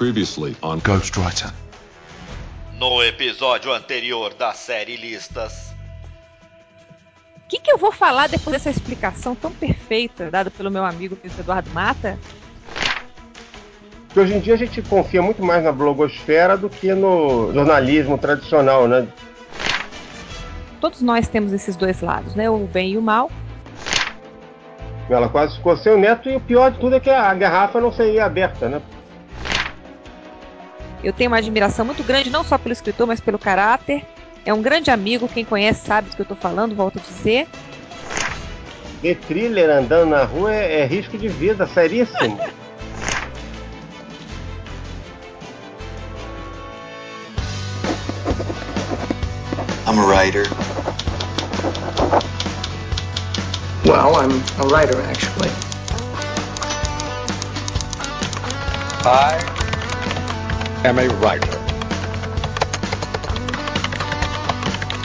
Previously on Ghostwriter. No episódio anterior da série Listas. O que, que eu vou falar depois dessa explicação tão perfeita dada pelo meu amigo Eduardo Mata? Que hoje em dia a gente confia muito mais na blogosfera do que no jornalismo tradicional, né? Todos nós temos esses dois lados, né? O bem e o mal. Ela quase ficou sem o neto e o pior de tudo é que a garrafa não seria aberta, né? Eu tenho uma admiração muito grande, não só pelo escritor, mas pelo caráter. É um grande amigo, quem conhece sabe do que eu estou falando, volto a dizer. Ver thriller andando na rua é, é risco de vida, seríssimo. I'm a writer. Well, I'm a writer, actually. I am a writer.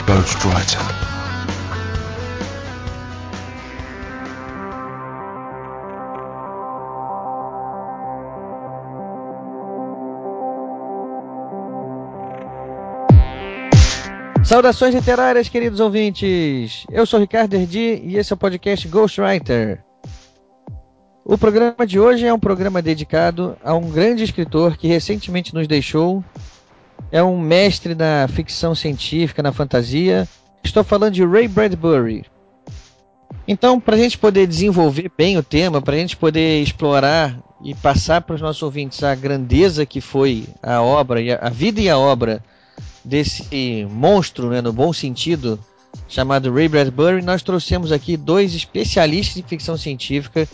Ghostwriter. Saudações literárias, queridos ouvintes! Eu sou Ricardo Erdi e esse é o podcast Ghostwriter. O programa de hoje é um programa dedicado a um grande escritor que recentemente nos deixou. É um mestre na ficção científica, na fantasia. Estou falando de Ray Bradbury. Então, para a gente poder desenvolver bem o tema, para a gente poder explorar e passar para os nossos ouvintes a grandeza que foi a obra, a vida e a obra desse monstro, né, no bom sentido, chamado Ray Bradbury, nós trouxemos aqui dois especialistas em ficção científica,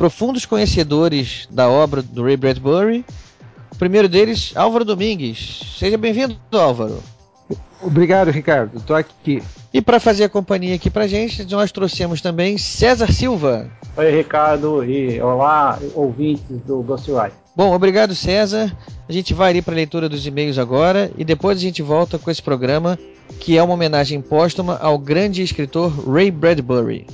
profundos conhecedores da obra do Ray Bradbury. O primeiro deles, Álvaro Domingues. Seja bem-vindo, Álvaro. Obrigado, Ricardo. Estou aqui. E para fazer a companhia aqui pra gente, nós trouxemos também César Silva. Oi, Ricardo, e olá, ouvintes do Ghostwriter. Bom, obrigado César. A gente vai ir para a leitura dos e-mails agora e depois a gente volta com esse programa que é uma homenagem póstuma ao grande escritor Ray Bradbury.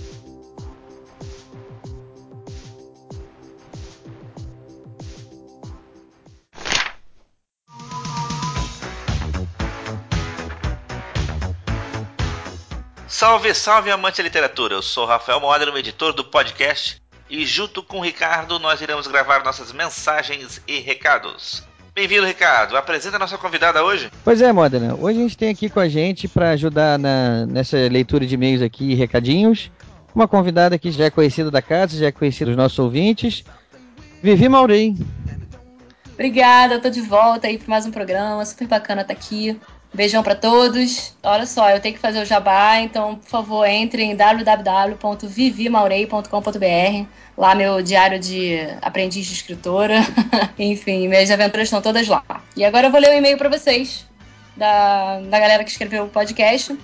Salve, salve amante da literatura! Eu sou Rafael Moder, o editor do podcast, e junto com o Ricardo nós iremos gravar nossas mensagens e recados. Bem-vindo, Ricardo. Apresenta a nossa convidada hoje. Pois é, Modena. Hoje a gente tem aqui com a gente para ajudar na, nessa leitura de e-mails aqui e recadinhos. Uma convidada que já é conhecida da casa, já é conhecida dos nossos ouvintes. Vivi Maureen. Obrigada, eu tô de volta aí para mais um programa. Super bacana estar tá aqui. Beijão para todos. Olha só, eu tenho que fazer o jabá, então, por favor, entre em www.vivimaurei.com.br. Lá meu diário de aprendiz de escritora. Enfim, minhas aventuras estão todas lá. E agora eu vou ler o um e-mail para vocês da, da galera que escreveu o podcast.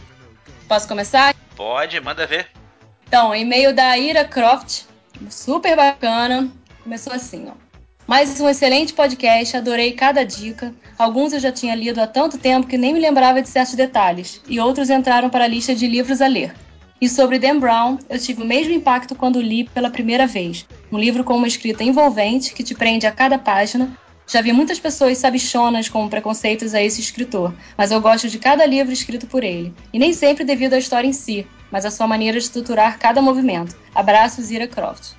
Posso começar? Pode, manda ver. Então, e-mail da Ira Croft, super bacana. Começou assim, ó. Mais um excelente podcast, adorei cada dica. Alguns eu já tinha lido há tanto tempo que nem me lembrava de certos detalhes, e outros entraram para a lista de livros a ler. E sobre Dan Brown, eu tive o mesmo impacto quando li pela primeira vez. Um livro com uma escrita envolvente que te prende a cada página. Já vi muitas pessoas sabichonas com preconceitos a esse escritor, mas eu gosto de cada livro escrito por ele. E nem sempre devido à história em si, mas à sua maneira de estruturar cada movimento. Abraços, Ira Croft.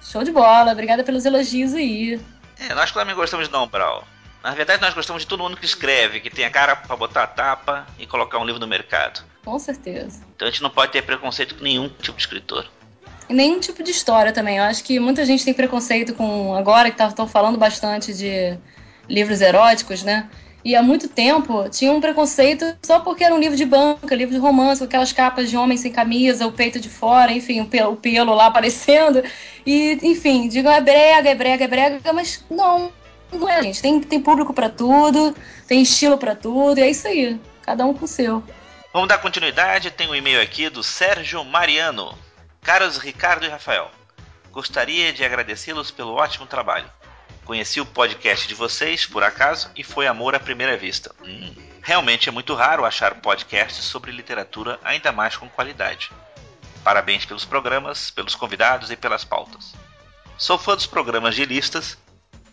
Show de bola, obrigada pelos elogios aí. É, nós também gostamos de Dom Brown. Na verdade, nós gostamos de todo mundo que escreve, que tem a cara para botar a tapa e colocar um livro no mercado. Com certeza. Então a gente não pode ter preconceito com nenhum tipo de escritor. E nenhum tipo de história também. Eu acho que muita gente tem preconceito com. Agora que estão falando bastante de livros eróticos, né? E há muito tempo tinha um preconceito só porque era um livro de banca, livro de romance, com aquelas capas de homem sem camisa, o peito de fora, enfim, o pelo, o pelo lá aparecendo. E, enfim, digam é brega, é brega, é brega, mas não, não é, gente. Tem, tem público para tudo, tem estilo para tudo, e é isso aí. Cada um com o seu. Vamos dar continuidade, tem um e-mail aqui do Sérgio Mariano. Caros Ricardo e Rafael, gostaria de agradecê-los pelo ótimo trabalho. Conheci o podcast de vocês, por acaso, e foi amor à primeira vista. Hum. Realmente é muito raro achar podcasts sobre literatura, ainda mais com qualidade. Parabéns pelos programas, pelos convidados e pelas pautas. Sou fã dos programas de listas,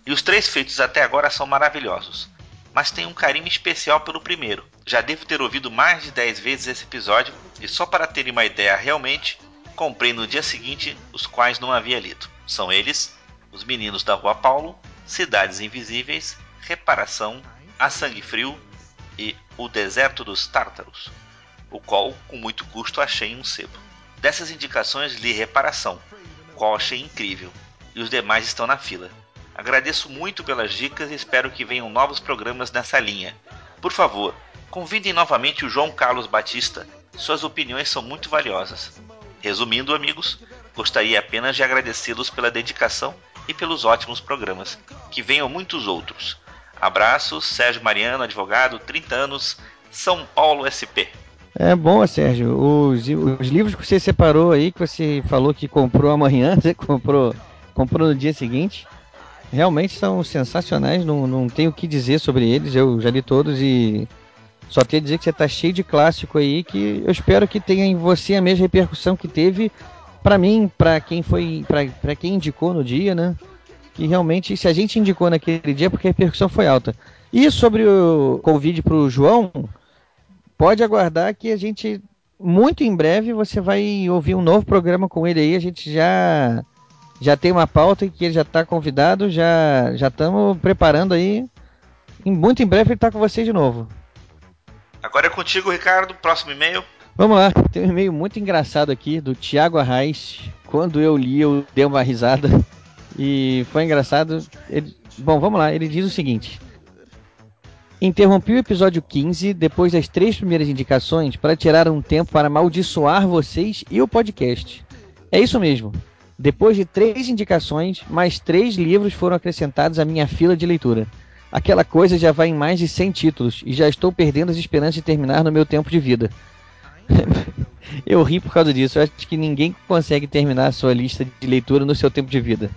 E os três feitos até agora são maravilhosos, mas tenho um carinho especial pelo primeiro. Já devo ter ouvido mais de 10 vezes esse episódio e só para terem uma ideia realmente, comprei no dia seguinte os quais não havia lido. São eles: Os Meninos da Rua Paulo, Cidades Invisíveis, Reparação, A Sangue Frio e O Deserto dos Tártaros, o qual com muito custo achei em um sebo. Dessas indicações li Reparação, qual achei incrível, e os demais estão na fila. Agradeço muito pelas dicas e espero que venham novos programas nessa linha. Por favor, convidem novamente o João Carlos Batista. Suas opiniões são muito valiosas. Resumindo, amigos, gostaria apenas de agradecê-los pela dedicação e pelos ótimos programas. Que venham muitos outros. Abraços, Sérgio Mariano, advogado, 30 anos, São Paulo SP. É bom, Sérgio. Os, os livros que você separou aí, que você falou que comprou amanhã, você comprou, comprou no dia seguinte realmente são sensacionais, não, não tenho o que dizer sobre eles, eu já li todos e só tenho a dizer que você está cheio de clássico aí, que eu espero que tenha em você a mesma repercussão que teve para mim, para quem foi, para quem indicou no dia, né? Que realmente, se a gente indicou naquele dia, é porque a repercussão foi alta. E sobre o convite para o João, pode aguardar que a gente, muito em breve, você vai ouvir um novo programa com ele aí. A gente já já tem uma pauta que ele já está convidado, já já estamos preparando aí. E muito em breve ele está com vocês de novo. Agora é contigo, Ricardo. Próximo e-mail. Vamos lá, tem um e-mail muito engraçado aqui do Thiago Arraes. Quando eu li, eu dei uma risada. E foi engraçado. Ele... Bom, vamos lá, ele diz o seguinte. Interrompi o episódio 15 depois das três primeiras indicações para tirar um tempo para amaldiçoar vocês e o podcast. É isso mesmo. Depois de três indicações, mais três livros foram acrescentados à minha fila de leitura. Aquela coisa já vai em mais de 100 títulos e já estou perdendo as esperanças de terminar no meu tempo de vida. Eu ri por causa disso. Eu acho que ninguém consegue terminar a sua lista de leitura no seu tempo de vida.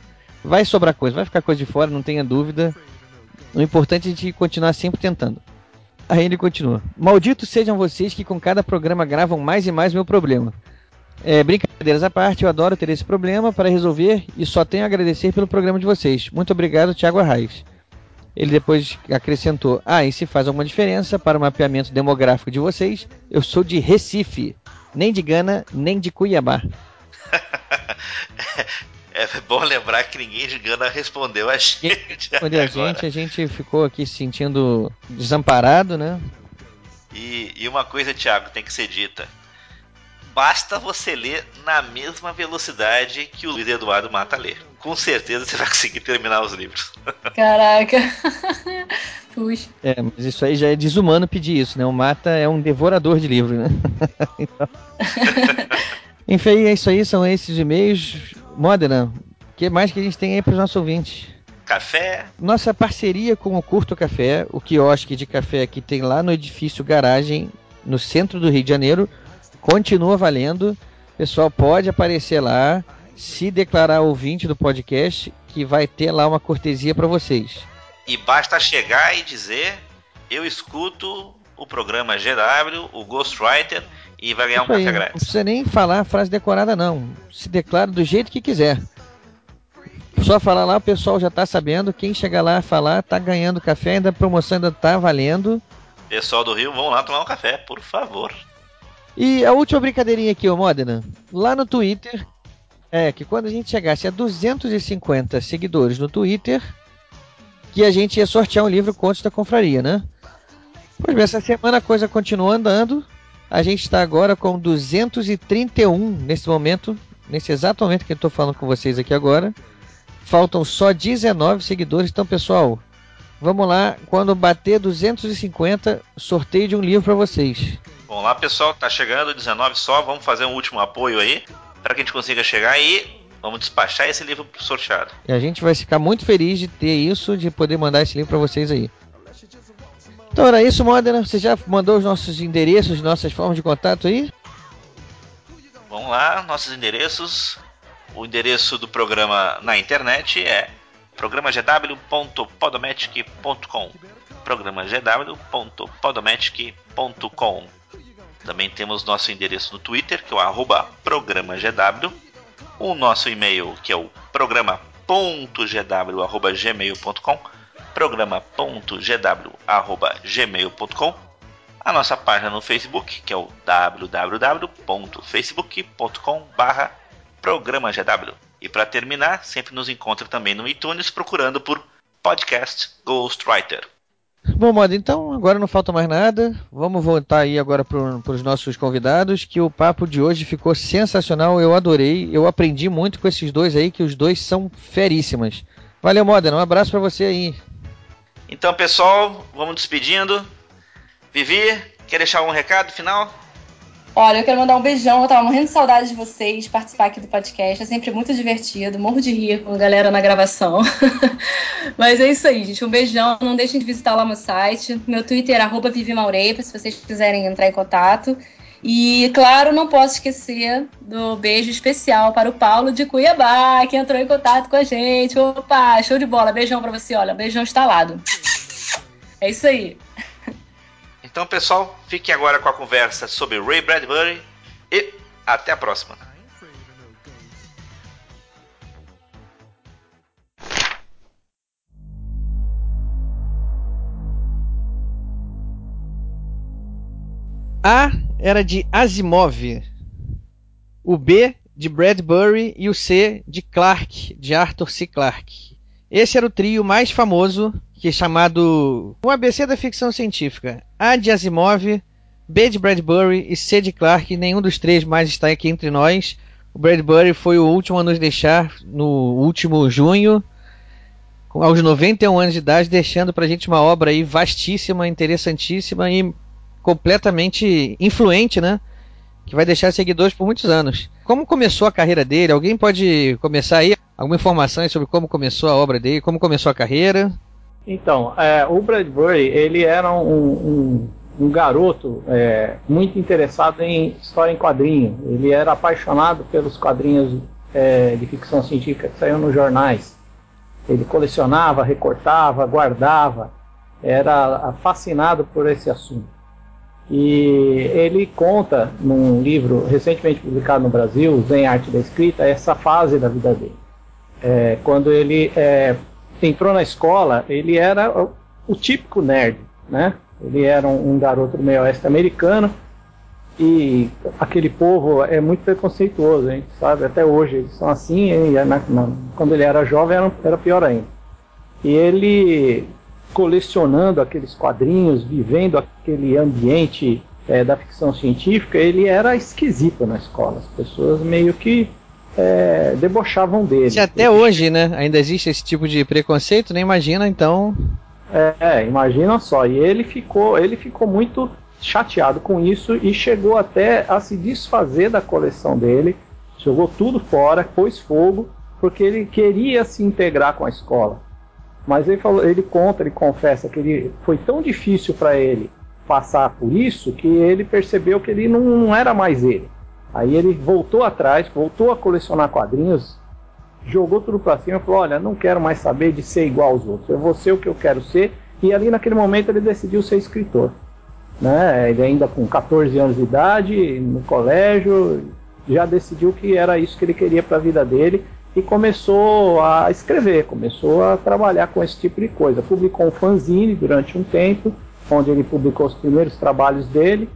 Vai sobrar coisa, vai ficar coisa de fora, não tenha dúvida. O importante é gente continuar sempre tentando. Aí ele continua: Malditos sejam vocês que com cada programa gravam mais e mais meu problema. É, brincadeiras à parte, eu adoro ter esse problema para resolver e só tenho a agradecer pelo programa de vocês. Muito obrigado, Thiago Arraes. Ele depois acrescentou: Ah, e se faz alguma diferença para o mapeamento demográfico de vocês, eu sou de Recife, nem de Gana, nem de Cuiabá. é bom lembrar que ninguém de Gana respondeu a gente. Respondeu a gente, a gente ficou aqui se sentindo desamparado, né? E, e uma coisa, Thiago, tem que ser dita basta você ler na mesma velocidade que o Luiz Eduardo Mata lê. Com certeza você vai conseguir terminar os livros. Caraca. Puxa. É, mas isso aí já é desumano pedir isso, né? O Mata é um devorador de livros, né? então... Enfim, é isso aí, são esses e-mails. Modena, o que mais que a gente tem aí para os nossos ouvintes? Café. Nossa parceria com o Curto Café, o quiosque de café que tem lá no edifício Garagem, no centro do Rio de Janeiro, continua valendo. Pessoal, pode aparecer lá, se declarar ouvinte do podcast, que vai ter lá uma cortesia para vocês. E basta chegar e dizer: eu escuto o programa GW, o Ghostwriter, e vai ganhar um café grátis. Não precisa nem falar a frase decorada, não. Se declara do jeito que quiser. Só falar lá, o pessoal já está sabendo. Quem chegar lá falar, tá ganhando café, ainda a promoção ainda tá valendo. Pessoal do Rio, vão lá tomar um café, por favor. E a última brincadeirinha aqui, ô Modena. Lá no Twitter, é que quando a gente chegasse a 250 seguidores no Twitter, que a gente ia sortear um livro Contos da Confraria, né? Pois bem, essa semana a coisa continua andando. A gente está agora com 231 nesse momento, nesse exato momento que eu estou falando com vocês aqui agora. Faltam só 19 seguidores, então pessoal, vamos lá. Quando bater 250, sorteio de um livro para vocês. Vamos lá, pessoal, tá chegando 19 só, vamos fazer um último apoio aí para que a gente consiga chegar e vamos despachar esse livro pro sorteado. E a gente vai ficar muito feliz de ter isso, de poder mandar esse livro para vocês aí. Então era isso, Modena. Você já mandou os nossos endereços, nossas formas de contato aí? Vamos lá, nossos endereços. O endereço do programa na internet é programagw.podomatic.com programagw.podomatic.com também temos nosso endereço no Twitter, que é o arroba programa GW. O nosso e-mail, que é o programa programa.gw@gmail.com, programa.gw@gmail.com, a nossa página no Facebook, que é o www.facebook.com/programa-gw. E para terminar, sempre nos encontra também no iTunes procurando por podcast Ghostwriter. Bom, modo, então agora não falta mais nada. Vamos voltar aí agora para os nossos convidados, que o papo de hoje ficou sensacional. Eu adorei, eu aprendi muito com esses dois aí, que os dois são feríssimas. Valeu, Modena, um abraço para você aí. Então, pessoal, vamos despedindo. Vivi, quer deixar algum recado final? Olha, eu quero mandar um beijão. Eu tava morrendo de saudade de vocês, participar aqui do podcast. É sempre muito divertido. Morro de rir com a galera na gravação. Mas é isso aí, gente. Um beijão. Não deixem de visitar lá meu site. Meu Twitter arroba Vivimaurepa, se vocês quiserem entrar em contato. E, claro, não posso esquecer do beijo especial para o Paulo de Cuiabá, que entrou em contato com a gente. Opa, show de bola. Beijão para você. Olha, beijão instalado. É isso aí. Então, pessoal, fiquem agora com a conversa sobre Ray Bradbury e até a próxima. A era de Asimov, o B de Bradbury e o C de Clarke, de Arthur C. Clarke. Esse era o trio mais famoso que é chamado o ABC da ficção científica. A de Asimov, B de Bradbury e C de Clarke. Nenhum dos três mais está aqui entre nós. O Bradbury foi o último a nos deixar no último junho, aos 91 anos de idade, deixando para a gente uma obra aí vastíssima, interessantíssima e completamente influente, né? Que vai deixar seguidores por muitos anos. Como começou a carreira dele? Alguém pode começar aí? Alguma informação sobre como começou a obra dele, como começou a carreira? Então, é, o Bradbury, ele era um, um, um garoto é, muito interessado em história em quadrinho. Ele era apaixonado pelos quadrinhos é, de ficção científica que saíam nos jornais. Ele colecionava, recortava, guardava, era fascinado por esse assunto. E ele conta num livro recentemente publicado no Brasil, Zen Arte da Escrita, essa fase da vida dele. É, quando ele é, entrou na escola, ele era o, o típico nerd, né? Ele era um, um garoto meio oeste americano e aquele povo é muito preconceituoso, hein? Sabe? Até hoje eles são assim. E na, na, quando ele era jovem era, era pior ainda. E ele colecionando aqueles quadrinhos, vivendo aquele ambiente é, da ficção científica, ele era esquisito na escola. As pessoas meio que é, debochavam dele. Se até hoje, né? Ainda existe esse tipo de preconceito, nem imagina então. É, é, imagina só. E ele ficou, ele ficou muito chateado com isso e chegou até a se desfazer da coleção dele, jogou tudo fora, pôs fogo, porque ele queria se integrar com a escola. Mas ele, falou, ele conta, ele confessa que ele foi tão difícil para ele passar por isso que ele percebeu que ele não era mais ele. Aí ele voltou atrás, voltou a colecionar quadrinhos, jogou tudo para cima e falou: Olha, não quero mais saber de ser igual aos outros, eu vou ser o que eu quero ser. E ali naquele momento ele decidiu ser escritor. Né? Ele ainda com 14 anos de idade, no colégio, já decidiu que era isso que ele queria para a vida dele e começou a escrever, começou a trabalhar com esse tipo de coisa. Publicou um fanzine durante um tempo, onde ele publicou os primeiros trabalhos dele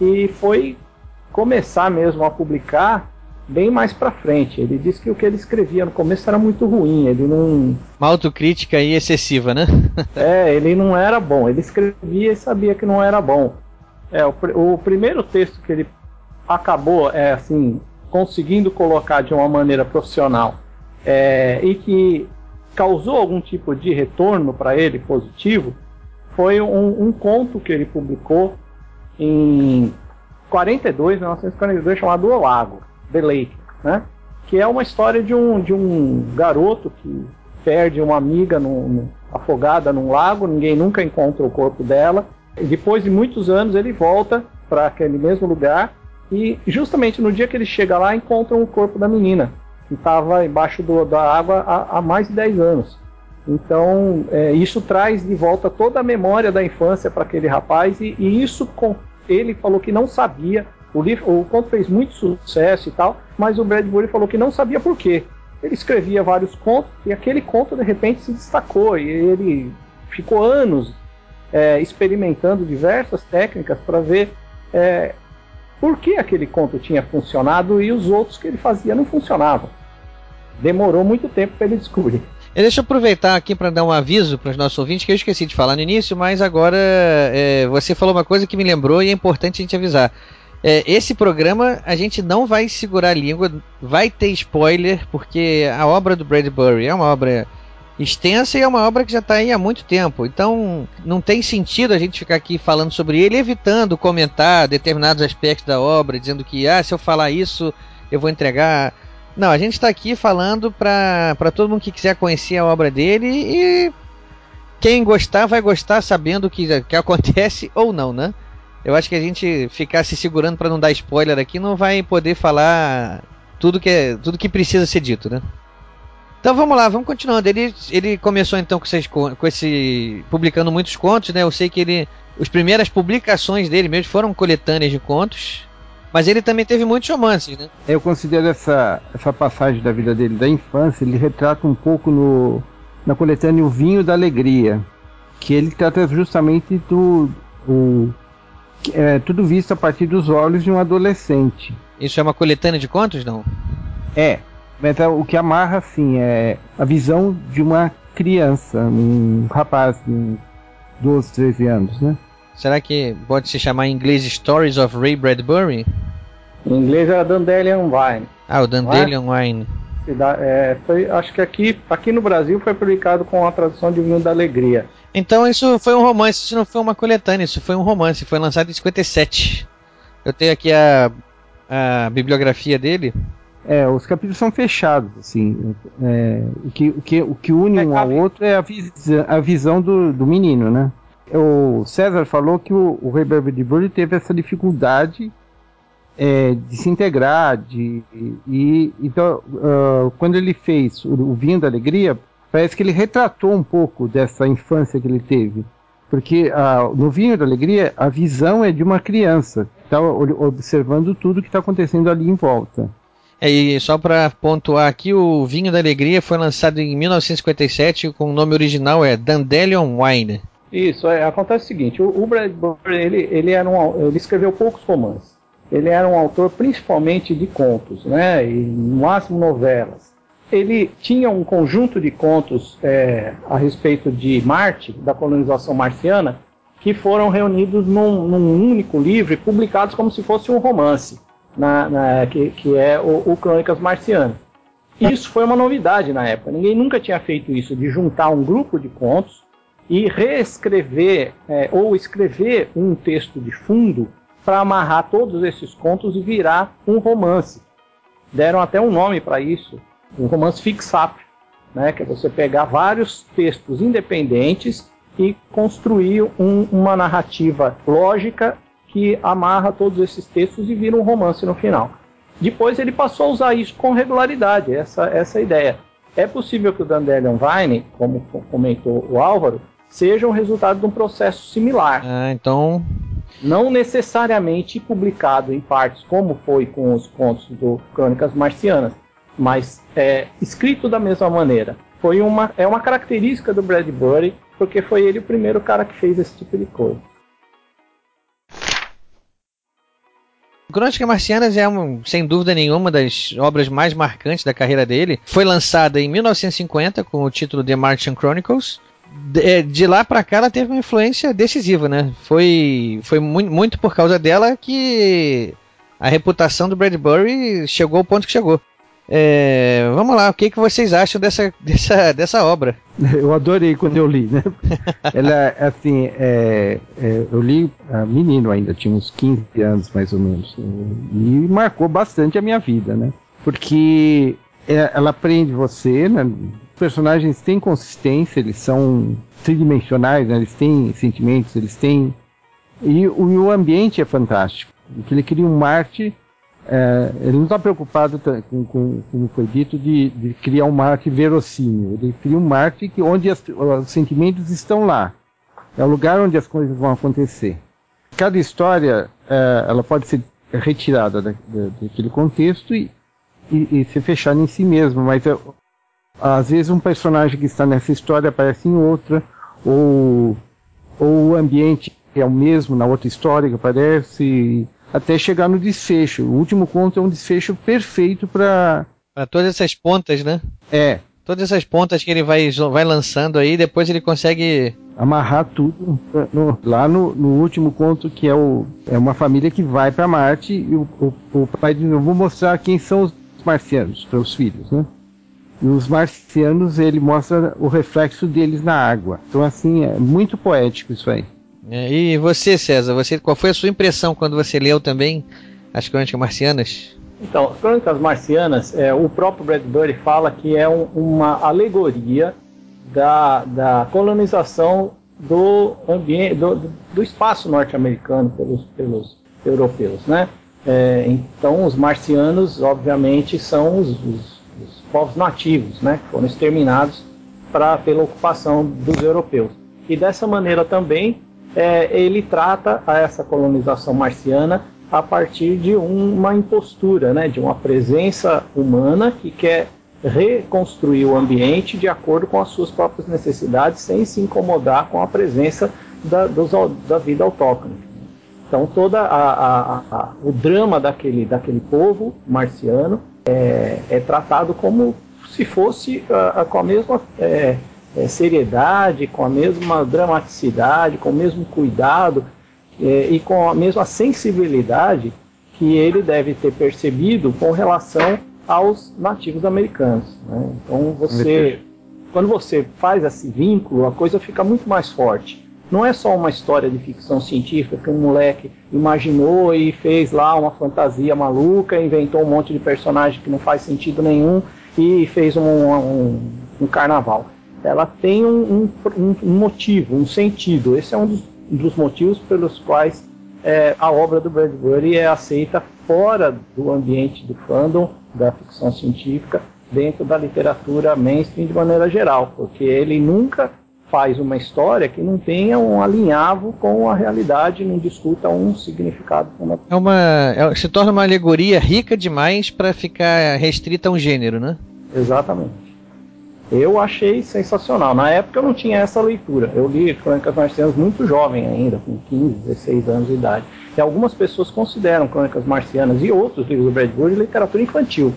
e foi começar mesmo a publicar bem mais para frente. Ele disse que o que ele escrevia no começo era muito ruim, ele não. Uma autocrítica aí excessiva, né? é, ele não era bom. Ele escrevia e sabia que não era bom. É, o, o primeiro texto que ele acabou, é assim, conseguindo colocar de uma maneira profissional é, e que causou algum tipo de retorno para ele positivo foi um, um conto que ele publicou em 42, 1942, chamado O Lago, The Lake, né? Que é uma história de um, de um garoto que perde uma amiga afogada num lago, ninguém nunca encontra o corpo dela. E depois de muitos anos ele volta para aquele mesmo lugar e justamente no dia que ele chega lá encontram o corpo da menina que estava embaixo do, da água há, há, mais de 10 anos. Então é, isso traz de volta toda a memória da infância para aquele rapaz e, e isso com, ele falou que não sabia. O, livro, o conto fez muito sucesso e tal, mas o Bradbury falou que não sabia por quê. ele escrevia vários contos e aquele conto de repente se destacou e ele ficou anos é, experimentando diversas técnicas para ver é, por que aquele conto tinha funcionado e os outros que ele fazia não funcionavam. Demorou muito tempo para ele descobrir. E deixa eu aproveitar aqui para dar um aviso para os nossos ouvintes que eu esqueci de falar no início, mas agora é, você falou uma coisa que me lembrou e é importante a gente avisar. É, esse programa a gente não vai segurar a língua, vai ter spoiler, porque a obra do Bradbury é uma obra extensa e é uma obra que já está aí há muito tempo. Então não tem sentido a gente ficar aqui falando sobre ele, evitando comentar determinados aspectos da obra, dizendo que ah, se eu falar isso eu vou entregar não, a gente está aqui falando para todo mundo que quiser conhecer a obra dele e quem gostar vai gostar sabendo o que, que acontece ou não, né? Eu acho que a gente ficar se segurando para não dar spoiler aqui não vai poder falar tudo que, é, tudo que precisa ser dito, né? Então vamos lá, vamos continuando. Ele, ele começou então com, esses, com esse. publicando muitos contos, né? Eu sei que ele. As primeiras publicações dele mesmo foram coletâneas de contos. Mas ele também teve muitos romances, né? Eu considero essa, essa passagem da vida dele, da infância, ele retrata um pouco no, na coletânea O Vinho da Alegria, que ele trata justamente do. O, é, tudo visto a partir dos olhos de um adolescente. Isso é uma coletânea de contos, não? É, mas é, o que amarra, assim, é a visão de uma criança, um rapaz de 12, 13 anos, né? Será que pode se chamar em inglês Stories of Ray Bradbury? Em inglês é Dandelion Wine. Ah, o Dandelion é? Wine. É, foi, acho que aqui, aqui no Brasil foi publicado com a tradução de Vinho da Alegria. Então isso foi um romance, isso não foi uma coletânea, isso foi um romance, foi lançado em 57. Eu tenho aqui a, a bibliografia dele. É, os capítulos são fechados, assim. É, o, que, o, que, o que une é, um ao outro é a, vis a visão do, do menino, né? O César falou que o, o Ray Bradbury teve essa dificuldade é, de se integrar, de, e então uh, quando ele fez o, o, Vinho da Alegria, parece que ele retratou um pouco dessa infância que ele teve, porque uh, no Vinho da Alegria a visão é de uma criança, está observando tudo que está acontecendo ali em volta. É, e só para pontuar aqui, o Vinho da Alegria foi lançado em 1957 com o nome original é Dandelion Wine. Isso, é, acontece o seguinte, o, o Bradbury, ele, ele, era um, ele escreveu poucos romances. Ele era um autor principalmente de contos, né, e no máximo novelas. Ele tinha um conjunto de contos é, a respeito de Marte, da colonização marciana, que foram reunidos num, num único livro e publicados como se fosse um romance, na, na, que, que, é o, o Crônicas Marcianas. Isso foi uma novidade na época. Ninguém nunca tinha feito isso, de juntar um grupo de contos e reescrever é, ou escrever um texto de fundo para amarrar todos esses contos e virar um romance. Deram até um nome para isso, um romance fix-up, né, que é você pegar vários textos independentes e construir um, uma narrativa lógica que amarra todos esses textos e vira um romance no final. Depois ele passou a usar isso com regularidade, essa, essa ideia. É possível que o Dandelion Vine, como comentou o Álvaro, seja o resultado de um processo similar. Ah, então. Não necessariamente publicado em partes, como foi com os contos do Crônicas Marcianas, mas é, escrito da mesma maneira. Foi uma, é uma característica do Bradbury, porque foi ele o primeiro cara que fez esse tipo de coisa. Crônicas Marcianas é, um, sem dúvida nenhuma, das obras mais marcantes da carreira dele. Foi lançada em 1950 com o título The Martian Chronicles de, é, de lá para cá ela teve uma influência decisiva, né? Foi, foi muito, por causa dela que a reputação do Bradbury chegou ao ponto que chegou. É, vamos lá, o que, que vocês acham dessa, dessa, dessa obra? Eu adorei quando eu li, né? Ela, assim, é, é, eu li a menino ainda, tinha uns 15 anos mais ou menos, e marcou bastante a minha vida, né? Porque é, ela prende você, né? Personagens têm consistência, eles são tridimensionais, né? eles têm sentimentos, eles têm. E o, o ambiente é fantástico. Porque ele cria um Marte. É, ele não está preocupado com, com, como foi dito, de, de, criar um Marte verossímil. Ele cria um Marte que, onde as, os sentimentos estão lá. É o lugar onde as coisas vão acontecer. Cada história é, ela pode ser retirada da, da, daquele contexto e, e, e ser fechado em si mesmo, mas eu, às vezes um personagem que está nessa história aparece em outra, ou, ou o ambiente é o mesmo na outra história que aparece, até chegar no desfecho. O último conto é um desfecho perfeito para. Para todas essas pontas, né? É. Todas essas pontas que ele vai, vai lançando aí, depois ele consegue. Amarrar tudo no, lá no, no, último conto, que é, o, é uma família que vai para Marte e o, o, o pai diz: Eu vou mostrar quem são os marcianos para os filhos, né? E os marcianos, ele mostra o reflexo deles na água. Então, assim, é muito poético isso aí. É, e você, César, você, qual foi a sua impressão quando você leu também as Crônicas Marcianas? Então, as Crônicas Marcianas, é, o próprio Bradbury fala que é um, uma alegoria da, da colonização do ambiente, do, do espaço norte-americano pelos, pelos europeus, né? É, então, os marcianos, obviamente, são os, os, os povos nativos, né? Foram exterminados pra, pela ocupação dos europeus. E dessa maneira também é, ele trata essa colonização marciana a partir de uma impostura, né, de uma presença humana que quer reconstruir o ambiente de acordo com as suas próprias necessidades, sem se incomodar com a presença da, dos, da vida autóctone. Então, todo o drama daquele, daquele povo marciano é, é tratado como se fosse com a mesma é, é, seriedade, com a mesma dramaticidade, com o mesmo cuidado é, e com a mesma sensibilidade que ele deve ter percebido com relação aos nativos americanos. Né? Então você, quando você faz esse vínculo, a coisa fica muito mais forte. Não é só uma história de ficção científica que um moleque imaginou e fez lá uma fantasia maluca, inventou um monte de personagem que não faz sentido nenhum e fez um, um, um carnaval ela tem um, um, motivo, um sentido. Esse é um dos, dos motivos pelos quais é, a obra do Bradbury é aceita fora do ambiente do fandom, da ficção científica, dentro da literatura mainstream de maneira geral, porque ele nunca faz uma história que não tenha um alinhavo com a realidade, não discuta um significado. É uma, é, se torna uma alegoria rica demais para ficar restrita a um gênero, né? Exatamente. Eu achei sensacional. Na época eu não tinha essa leitura. Eu li Crônicas Marcianas muito jovem ainda, com 15, 16 anos de idade. E algumas pessoas consideram Crônicas Marcianas e outros livros do Bradbury literatura infantil.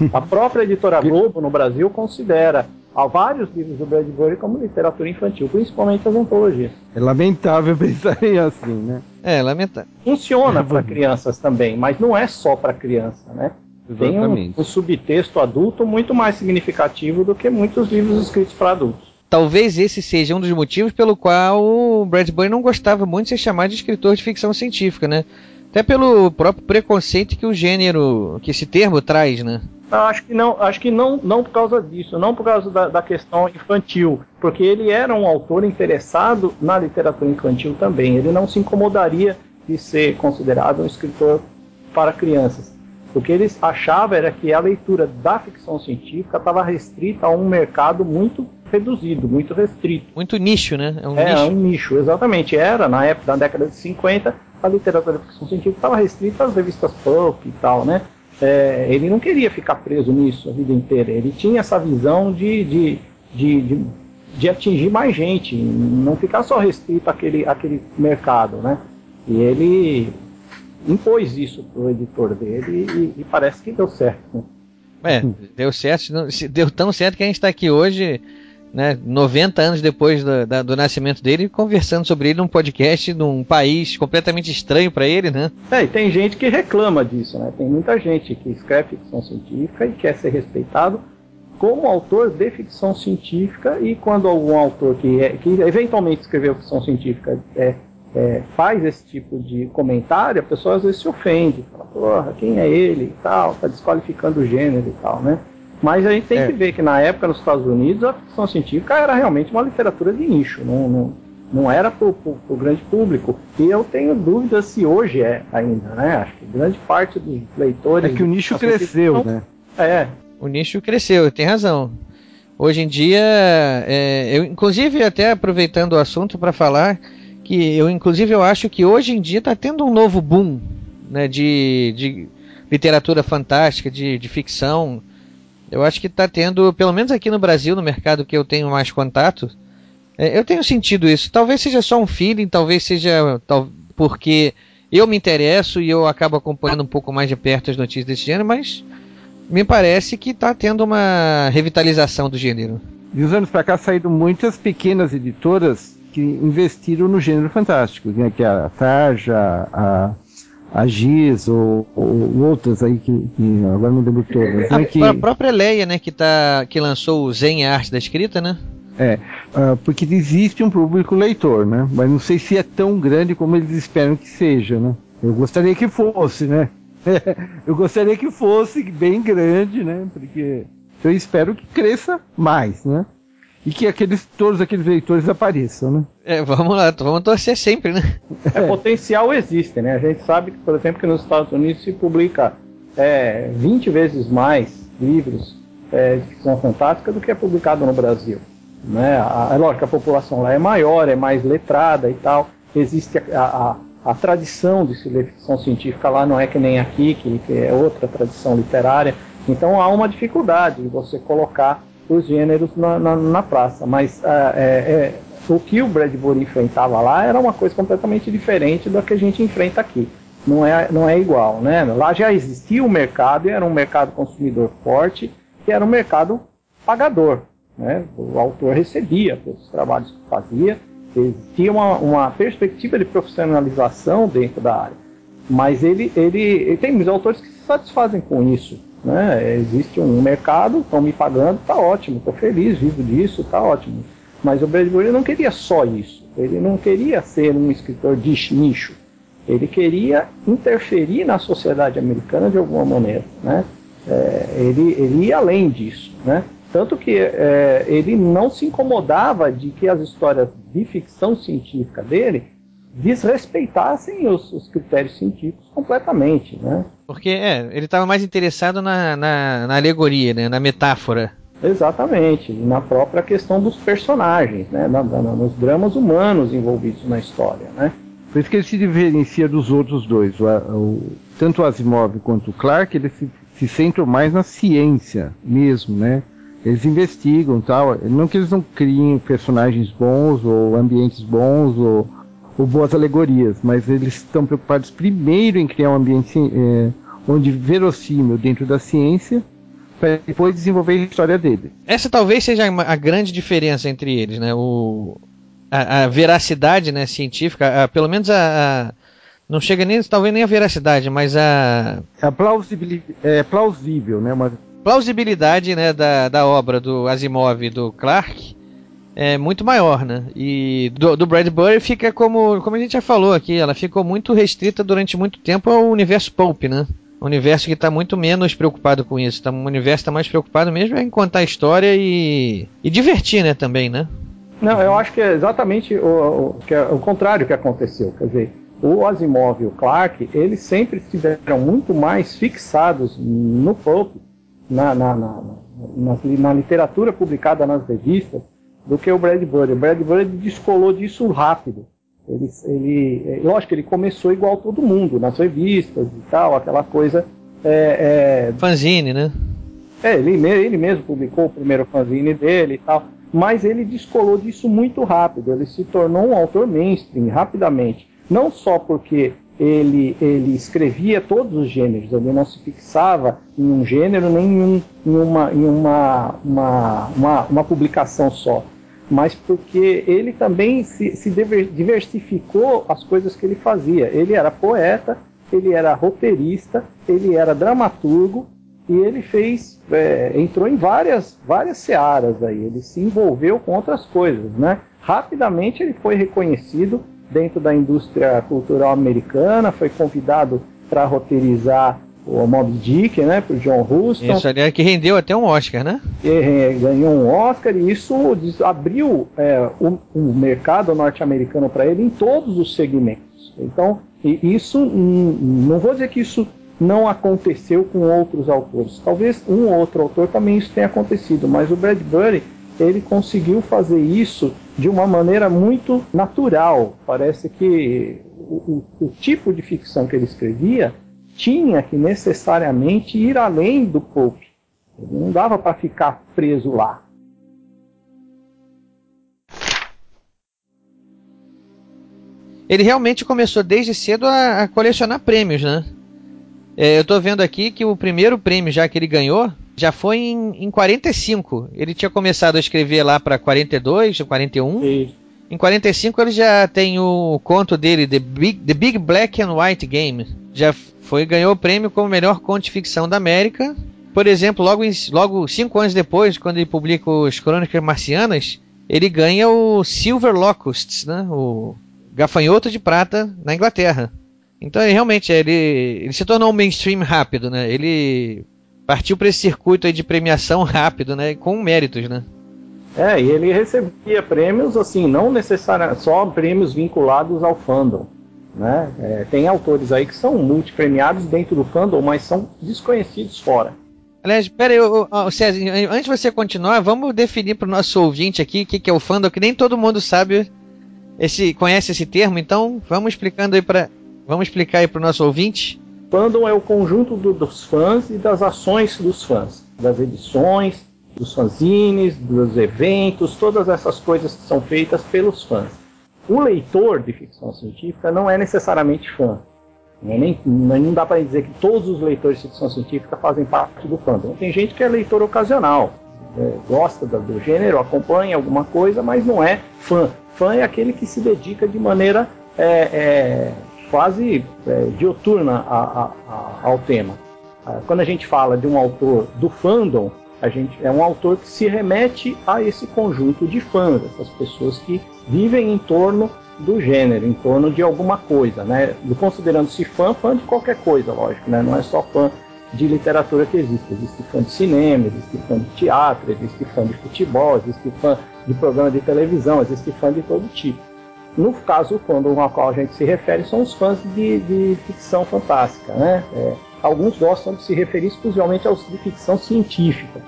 A própria editora Globo no Brasil considera há vários livros do Bradbury como literatura infantil, principalmente as antologias. É lamentável pensar assim, né? É, lamentável. Funciona para crianças também, mas não é só para criança, né? Tem um, um, subtexto adulto muito mais significativo do que muitos livros escritos para adultos. Talvez esse seja um dos motivos pelo qual o Bradbury não gostava muito de ser chamado de escritor de ficção científica, né? Até pelo próprio preconceito que o gênero, que esse termo traz, né? Acho que não, acho que não, não por causa disso, não por causa da, da questão infantil, porque ele era um autor interessado na literatura infantil também. Ele não se incomodaria de ser considerado um escritor para crianças. O que eles achavam era que a leitura da ficção científica estava restrita a um mercado muito reduzido, muito restrito. Muito nicho, né? É um, é, nicho. um nicho, exatamente. Era, na época, da década de 50, a literatura da ficção científica estava restrita às revistas pulp e tal, né? É, ele não queria ficar preso nisso a vida inteira. Ele tinha essa visão de, de, de, de, de atingir mais gente, não ficar só restrito àquele, àquele mercado, né? E ele impôs isso pro editor dele e, e parece que deu certo. Né? É, deu certo, deu tão certo que a gente está aqui hoje, né, 90 anos depois do, da, do nascimento dele, conversando sobre ele num podcast num país completamente estranho para ele, né? É, e tem gente que reclama disso, né? Tem muita gente que escreve ficção científica e quer ser respeitado como autor de ficção científica e quando algum autor que, é, que eventualmente escreveu ficção científica é é, faz esse tipo de comentário, a pessoa às vezes se ofende, fala, porra, quem é ele e tal, tá desqualificando o gênero e tal, né? Mas a gente tem é. que ver que na época nos Estados Unidos a ficção científica era realmente uma literatura de nicho, não, não, não era para o grande público. E eu tenho dúvidas se hoje é ainda, né? Acho que grande parte dos leitores. É que o nicho cresceu, né? É. O nicho cresceu, tem razão. Hoje em dia, é, eu inclusive até aproveitando o assunto para falar que eu inclusive eu acho que hoje em dia está tendo um novo boom né, de, de literatura fantástica, de, de ficção. Eu acho que está tendo, pelo menos aqui no Brasil, no mercado que eu tenho mais contato, é, eu tenho sentido isso. Talvez seja só um feeling, talvez seja tal, porque eu me interesso e eu acabo acompanhando um pouco mais de perto as notícias desse gênero, mas me parece que está tendo uma revitalização do gênero. De uns anos para cá saíram muitas pequenas editoras que investiram no gênero fantástico, né, que é a Tarja, a, a Giz ou, ou, outras aí que, que, agora não lembro todas. A, né, que... a própria Leia, né, que, tá, que lançou o Zen Arte da Escrita, né? É, uh, porque existe um público leitor, né? Mas não sei se é tão grande como eles esperam que seja, né? Eu gostaria que fosse, né? eu gostaria que fosse bem grande, né? Porque eu espero que cresça mais, né? E que aqueles, todos aqueles leitores apareçam, né? É, vamos lá, vamos torcer sempre, né? É, potencial existe, né? A gente sabe que, por exemplo, que nos Estados Unidos se publica é, 20 vezes mais livros é, de ficção fantástica do que é publicado no Brasil. Né? A, é lógico que a população lá é maior, é mais letrada e tal. Existe a, a, a tradição de se ler ficção científica lá, não é que nem aqui, que, que é outra tradição literária. Então há uma dificuldade de você colocar os gêneros na, na, na praça. Mas ah, é, é, o que o Bradbury enfrentava lá era uma coisa completamente diferente do que a gente enfrenta aqui. Não é, não é igual, né? Lá já existia o um mercado e era um mercado consumidor forte, que era um mercado pagador. Né? O autor recebia pelos trabalhos que fazia, existia uma, uma perspectiva de profissionalização dentro da área. Mas ele, ele, ele tem muitos autores que se satisfazem com isso. Né? Existe um mercado, estão me pagando, está ótimo, estou feliz, vivo disso, está ótimo. Mas o Bradbury não queria só isso. Ele não queria ser um escritor de nicho. Ele queria interferir na sociedade americana de alguma maneira. Né? É, ele, ele ia além disso. Né? Tanto que é, ele não se incomodava de que as histórias de ficção científica dele desrespeitassem os, os critérios científicos completamente. Né? Porque é, ele estava mais interessado na, na, na, alegoria, né, na metáfora. Exatamente, e na própria questão dos personagens, né, na, na, nos dramas humanos envolvidos na história. Né? Por isso que ele se diferencia dos outros dois. O, o, tanto o Asimov quanto o Clarke, eles se, se centram mais na ciência mesmo, né? Eles investigam tal. Não que eles não criem personagens bons ou ambientes bons ou ou boas alegorias, mas eles estão preocupados primeiro em criar um ambiente é, onde verossímil dentro da ciência para depois desenvolver a história dele. Essa talvez seja a grande diferença entre eles, né? O, a, a veracidade né, científica, a, pelo menos a, a, não chega nem talvez nem a veracidade, mas a a plausibilidade é plausível, né? Uma plausibilidade né, da, da obra do Asimov e do Clarke é muito maior, né? E do, do Bradbury fica como, como a gente já falou aqui, ela ficou muito restrita durante muito tempo ao universo pulp, né? Um universo que está muito menos preocupado com isso. Tá, um universo está mais preocupado mesmo em contar a história e, e divertir, né? Também, né? Não, eu acho que é exatamente o, o, que é o contrário que aconteceu. Quer dizer, o Asimov e o Clarke, eles sempre estiveram muito mais fixados no pulp, na, na, na, na literatura publicada nas revistas, do que o Bradbury. O Bradbury descolou disso rápido. Ele, ele, é, lógico, ele começou igual todo mundo, nas revistas e tal, aquela coisa. É, é... Fanzine, né? É, ele, ele mesmo publicou o primeiro fanzine dele e tal. Mas ele descolou disso muito rápido. Ele se tornou um autor mainstream rapidamente. Não só porque ele, ele escrevia todos os gêneros, ele não se fixava em um gênero nem em, uma, em uma, uma, uma, uma publicação só mas porque ele também se, se diversificou as coisas que ele fazia. Ele era poeta, ele era roteirista, ele era dramaturgo e ele fez, é, entrou em várias, várias searas aí. Ele se envolveu com outras coisas, né? Rapidamente ele foi reconhecido dentro da indústria cultural americana, foi convidado para roteirizar o Mob Dick, né, pro John Huston. Isso, aliás, que rendeu até um Oscar, né? E, ganhou um Oscar e isso abriu é, o, o, mercado norte-americano para ele em todos os segmentos. Então, isso, não vou dizer que isso não aconteceu com outros autores. Talvez um ou outro autor também isso tenha acontecido, mas o Bradbury ele conseguiu fazer isso de uma maneira muito natural. Parece que o, o, o tipo de ficção que ele escrevia tinha que necessariamente ir além do. Ele não dava para ficar preso lá. Ele realmente começou desde cedo a, a colecionar prêmios, né? É, eu estou vendo aqui que o primeiro prêmio já que ele ganhou já foi em, em 45. Ele tinha começado a escrever lá para 42, 41. Sim. Em 45 ele já tem o conto dele, The Big, The Big Black and White Game. Já foi ganhou o prêmio como melhor conto de ficção da América. Por exemplo, logo, em, logo cinco anos depois, quando ele publica os Crônicas Marcianas, ele ganha o Silver Locusts, né? O gafanhoto de prata na Inglaterra. Então ele realmente ele, ele se tornou um mainstream rápido, né? Ele partiu para esse circuito de premiação rápido, né? Com méritos, né? É, e ele recebia prêmios assim, não necessariamente só prêmios vinculados ao fandom. Né? É, tem autores aí que são multipremiados dentro do fandom, mas são desconhecidos fora. Aliás, pera aí, César, antes de você continuar, vamos definir para o nosso ouvinte aqui o que, que é o fandom, que nem todo mundo sabe, esse, conhece esse termo, então vamos explicando aí para vamos explicar aí para o nosso ouvinte. Fandom é o conjunto do, dos fãs e das ações dos fãs, das edições, dos fanzines, dos eventos, todas essas coisas que são feitas pelos fãs. O leitor de ficção científica não é necessariamente fã. Não, é nem, não dá para dizer que todos os leitores de ficção científica fazem parte do fandom. Tem gente que é leitor ocasional, é, gosta do, do gênero, acompanha alguma coisa, mas não é fã. Fã é aquele que se dedica de maneira é, é, quase é, dioturna a, a, a, ao tema. Ah, quando a gente fala de um autor do fandom, a gente é um autor que se remete a esse conjunto de fãs, essas pessoas que vivem em torno do gênero, em torno de alguma coisa, né? Considerando-se fã, fã de qualquer coisa, lógico, né? Não é só fã de literatura que existe. Existe fã de cinema, existe fã de teatro, existe fã de futebol, existe fã de programa de televisão, existe fã de todo tipo. No caso, o fandom ao qual a gente se refere são os fãs de, de ficção fantástica, né? É, alguns gostam de se referir exclusivamente aos de ficção científica,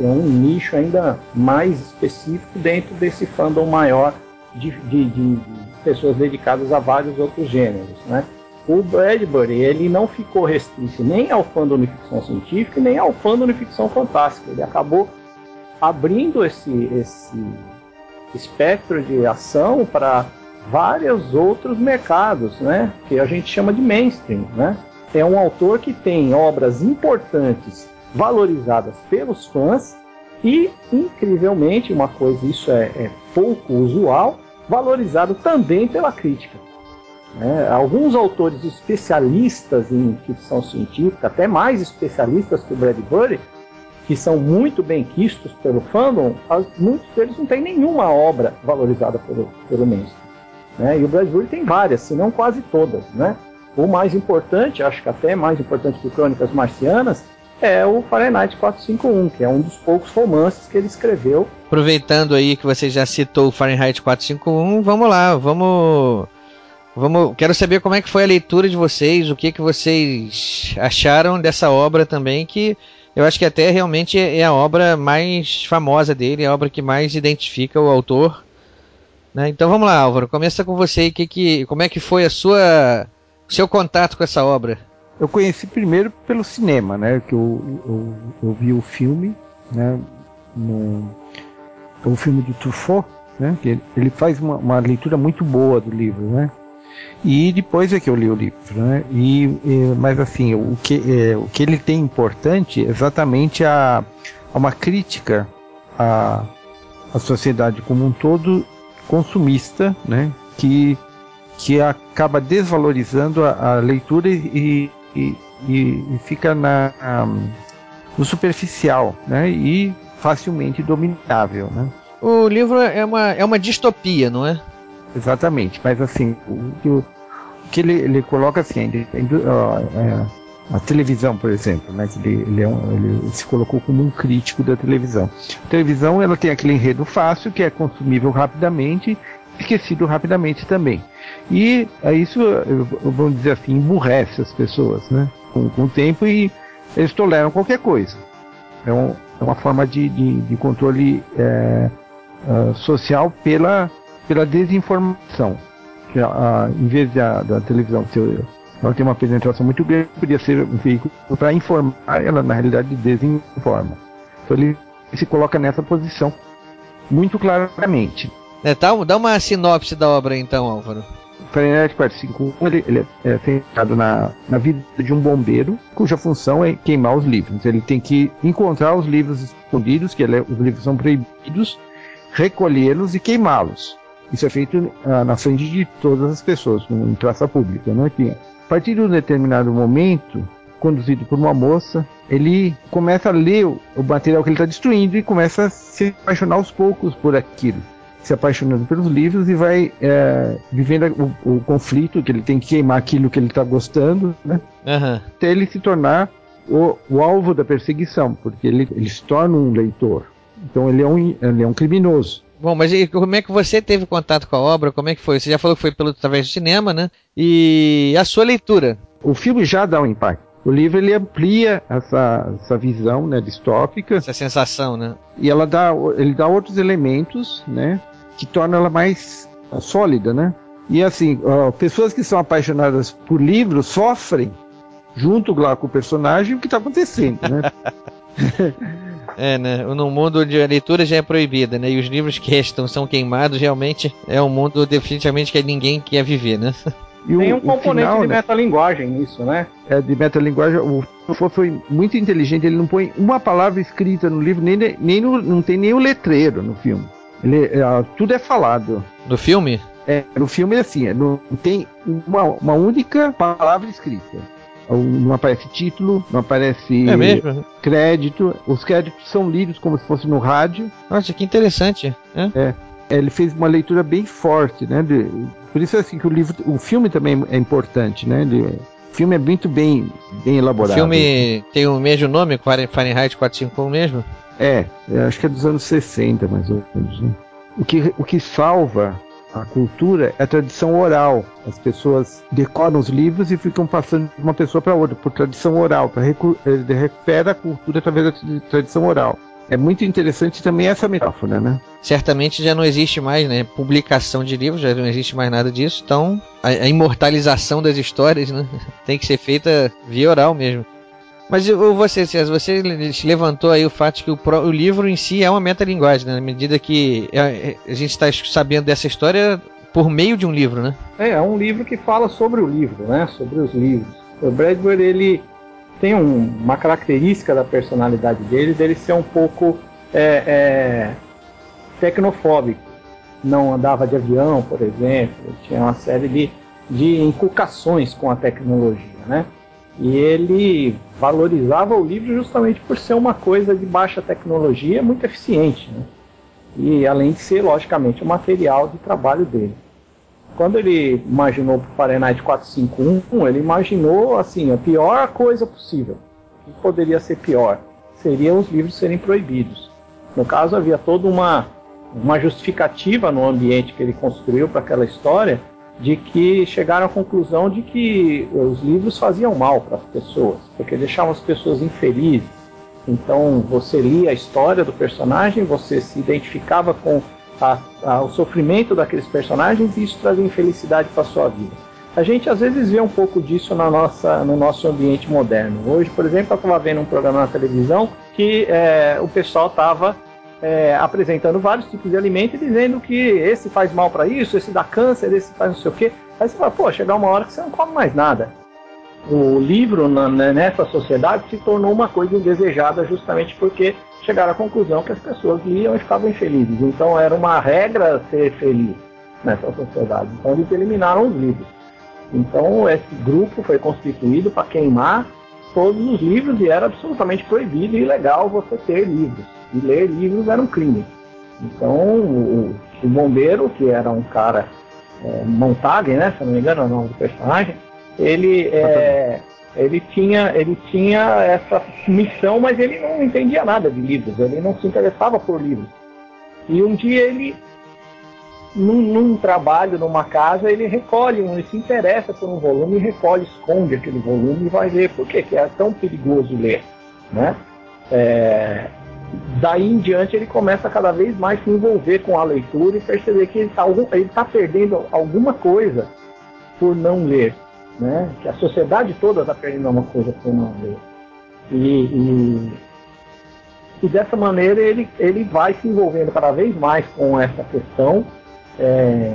é um nicho ainda mais específico dentro desse fandom maior de, de, de, de pessoas dedicadas a vários outros gêneros, né? O Bradbury ele não ficou restrito nem ao fandom de ficção científica nem ao fandom de ficção fantástica. Ele acabou abrindo esse, esse espectro de ação para vários outros mercados, né? Que a gente chama de mainstream, né? É um autor que tem obras importantes valorizadas pelos fãs e, incrivelmente, uma coisa, isso é, é pouco usual, valorizado também pela crítica. É, alguns autores especialistas em ficção científica, até mais especialistas que o Bradbury, que são muito bem quistos pelo fandom, muitos deles não têm nenhuma obra valorizada pelo, pelo mainstream. Né? E o Bradbury tem várias, se não quase todas. Né? O mais importante, acho que até mais importante que Crônicas Marcianas, é o Fahrenheit 451, que é um dos poucos romances que ele escreveu. Aproveitando aí que você já citou o Fahrenheit 451, vamos lá, vamos Vamos, quero saber como é que foi a leitura de vocês, o que que vocês acharam dessa obra também, que eu acho que até realmente é a obra mais famosa dele, a obra que mais identifica o autor. Né? Então vamos lá, Álvaro, começa com você, que, que, como é que foi a sua seu contato com essa obra? Eu conheci primeiro pelo cinema, né? Que eu, eu, eu vi o filme, né? No, o filme do Truffaut, né? Que ele, ele faz uma, uma, leitura muito boa do livro, né? E depois é que eu li o livro, né? E, e mas assim, o que, é, o que ele tem importante é exatamente a, a uma crítica à, à sociedade como um todo consumista, né? Que que acaba desvalorizando a, a leitura e, e, e, fica na, no superficial né? e facilmente dominável. Né? O livro é uma, é uma distopia, não é? Exatamente, mas assim, o, o que ele, ele coloca assim, ele, é, a televisão, por exemplo, né, ele, ele, é um, ele, se colocou como um crítico da televisão. A televisão ela tem aquele enredo fácil, que é consumível rapidamente, esquecido rapidamente também. E é isso, vamos dizer assim, emburrece as pessoas, né? Com, com o tempo e eles toleram qualquer coisa. É, um, é uma forma de, de, de controle é, uh, social pela, pela desinformação. Que, uh, em vez da, da televisão ser ela tem uma penetração muito grande, podia ser um veículo para informar, ela na realidade desinforma. Então ele se coloca nessa posição muito claramente. É, tá, dá uma sinopse da obra então, Álvaro. Fahrenheit 451 ele, ele é centrado na, na vida de um bombeiro cuja função é queimar os livros. Ele tem que encontrar os livros escondidos, que ele, os livros são proibidos, recolhê-los e queimá-los. Isso é feito ah, na frente de todas as pessoas, em praça pública. Né? Que, a partir de um determinado momento, conduzido por uma moça, ele começa a ler o material que ele está destruindo e começa a se apaixonar aos poucos por aquilo se apaixonando pelos livros e vai é, vivendo o, o, conflito que ele tem que queimar aquilo que ele está gostando, né? Uhum. Até ele se tornar o, o, alvo da perseguição, porque ele, ele se torna um leitor. Então ele é um, ele é um criminoso. Bom, mas como é que você teve contato com a obra? Como é que foi? Você já falou que foi pelo através do cinema, né? E a sua leitura? O filme já dá um impacto. O livro ele amplia essa, essa visão né, distópica. Essa sensação, né? E ela dá, ele dá outros elementos, né? Que torna ela mais sólida, né? E assim, pessoas que são apaixonadas por livros sofrem junto lá com o personagem o que está acontecendo, né? É, né? Num mundo onde a leitura já é proibida, né? E os livros que restam são queimados, realmente é um mundo definitivamente que ninguém quer viver, né? E Tem um componente final, de né? metalinguagem nisso, né? É, de metalinguagem. O Truffaut foi muito inteligente, ele não põe uma palavra escrita no livro, nem, nem no, não tem nem o letreiro no filme. Ele, é, tudo é falado. No filme? É, no filme é assim, é, não tem uma, uma única palavra escrita. Não aparece título, não aparece é crédito. Os créditos são lidos como se fosse no rádio. Nossa, que interessante. É. é. Ele fez uma leitura bem forte, né? De, por isso assim que o livro, o filme também é importante, né? Ele, o filme é muito bem, bem elaborado. O filme tem o mesmo nome, Fahrenheit 451 mesmo? É, acho que é dos anos 60, mais ou menos. Né? O, que, o que salva a cultura é a tradição oral. As pessoas decoram os livros e ficam passando de uma pessoa para outra, por tradição oral, para ele recupera a cultura através da tradição oral. É muito interessante também essa metáfora, né? Certamente já não existe mais, né? Publicação de livros, já não existe mais nada disso. Então, a, a imortalização das histórias, né? Tem que ser feita via oral mesmo. Mas você, César, você levantou aí o fato de que o, o livro em si é uma metalinguagem, né? Na medida que a, é, é, a gente está sabendo dessa história por meio de um livro, né? É, é um livro que fala sobre o livro, né? Sobre os livros. O Bradbury, ele tem um, uma característica da personalidade dele, dele ser um pouco é, é, tecnofóbico. Não andava de avião, por exemplo. Tinha uma série de, de inculcações com a tecnologia, né? E ele valorizava o livro justamente por ser uma coisa de baixa tecnologia, muito eficiente. Né? E além de ser, logicamente, o material de trabalho dele. Quando ele imaginou o Fahrenheit 451, ele imaginou assim a pior coisa possível. O que poderia ser pior? Seriam os livros serem proibidos. No caso, havia toda uma, uma justificativa no ambiente que ele construiu para aquela história de que chegaram à conclusão de que os livros faziam mal para as pessoas, porque deixavam as pessoas infelizes. Então você lia a história do personagem, você se identificava com a, sofrimento daqueles personagens e isso trazia infelicidade para sua vida. A gente às vezes vê um pouco disso na nossa, no nosso ambiente moderno. Hoje, por exemplo, eu estava vendo um programa na televisão que é, o pessoal estava é, apresentando vários tipos de alimento e dizendo que esse faz mal para isso, esse dá câncer, esse faz não sei o quê. Aí você fala, pô, chegar uma hora que você não come mais nada. O livro na, né, nessa sociedade se tornou uma coisa indesejada justamente porque chegaram à conclusão que as pessoas liam e ficavam infelizes. Então era uma regra ser feliz nessa sociedade. Então eles eliminaram os livros. Então esse grupo foi constituído para queimar todos os livros e era absolutamente proibido e ilegal você ter livros e ler livros era um crime. Então, o, o bombeiro, que era um cara, é, Montague, né, se não me engano é o nome do personagem, ele, é, ele, tinha, ele tinha essa missão, mas ele não entendia nada de livros, ele não se interessava por livros. E um dia ele, num, num trabalho, numa casa, ele recolhe, ele se interessa por um volume recolhe, esconde aquele volume e vai ler. Por que é tão perigoso ler? Né? É, daí em diante ele começa a cada vez mais se envolver com a leitura e perceber que ele está tá perdendo alguma coisa por não ler. Né? Que a sociedade toda está perdendo uma coisa por não ver. E, e, e, dessa maneira ele, ele vai se envolvendo cada vez mais com essa questão, é,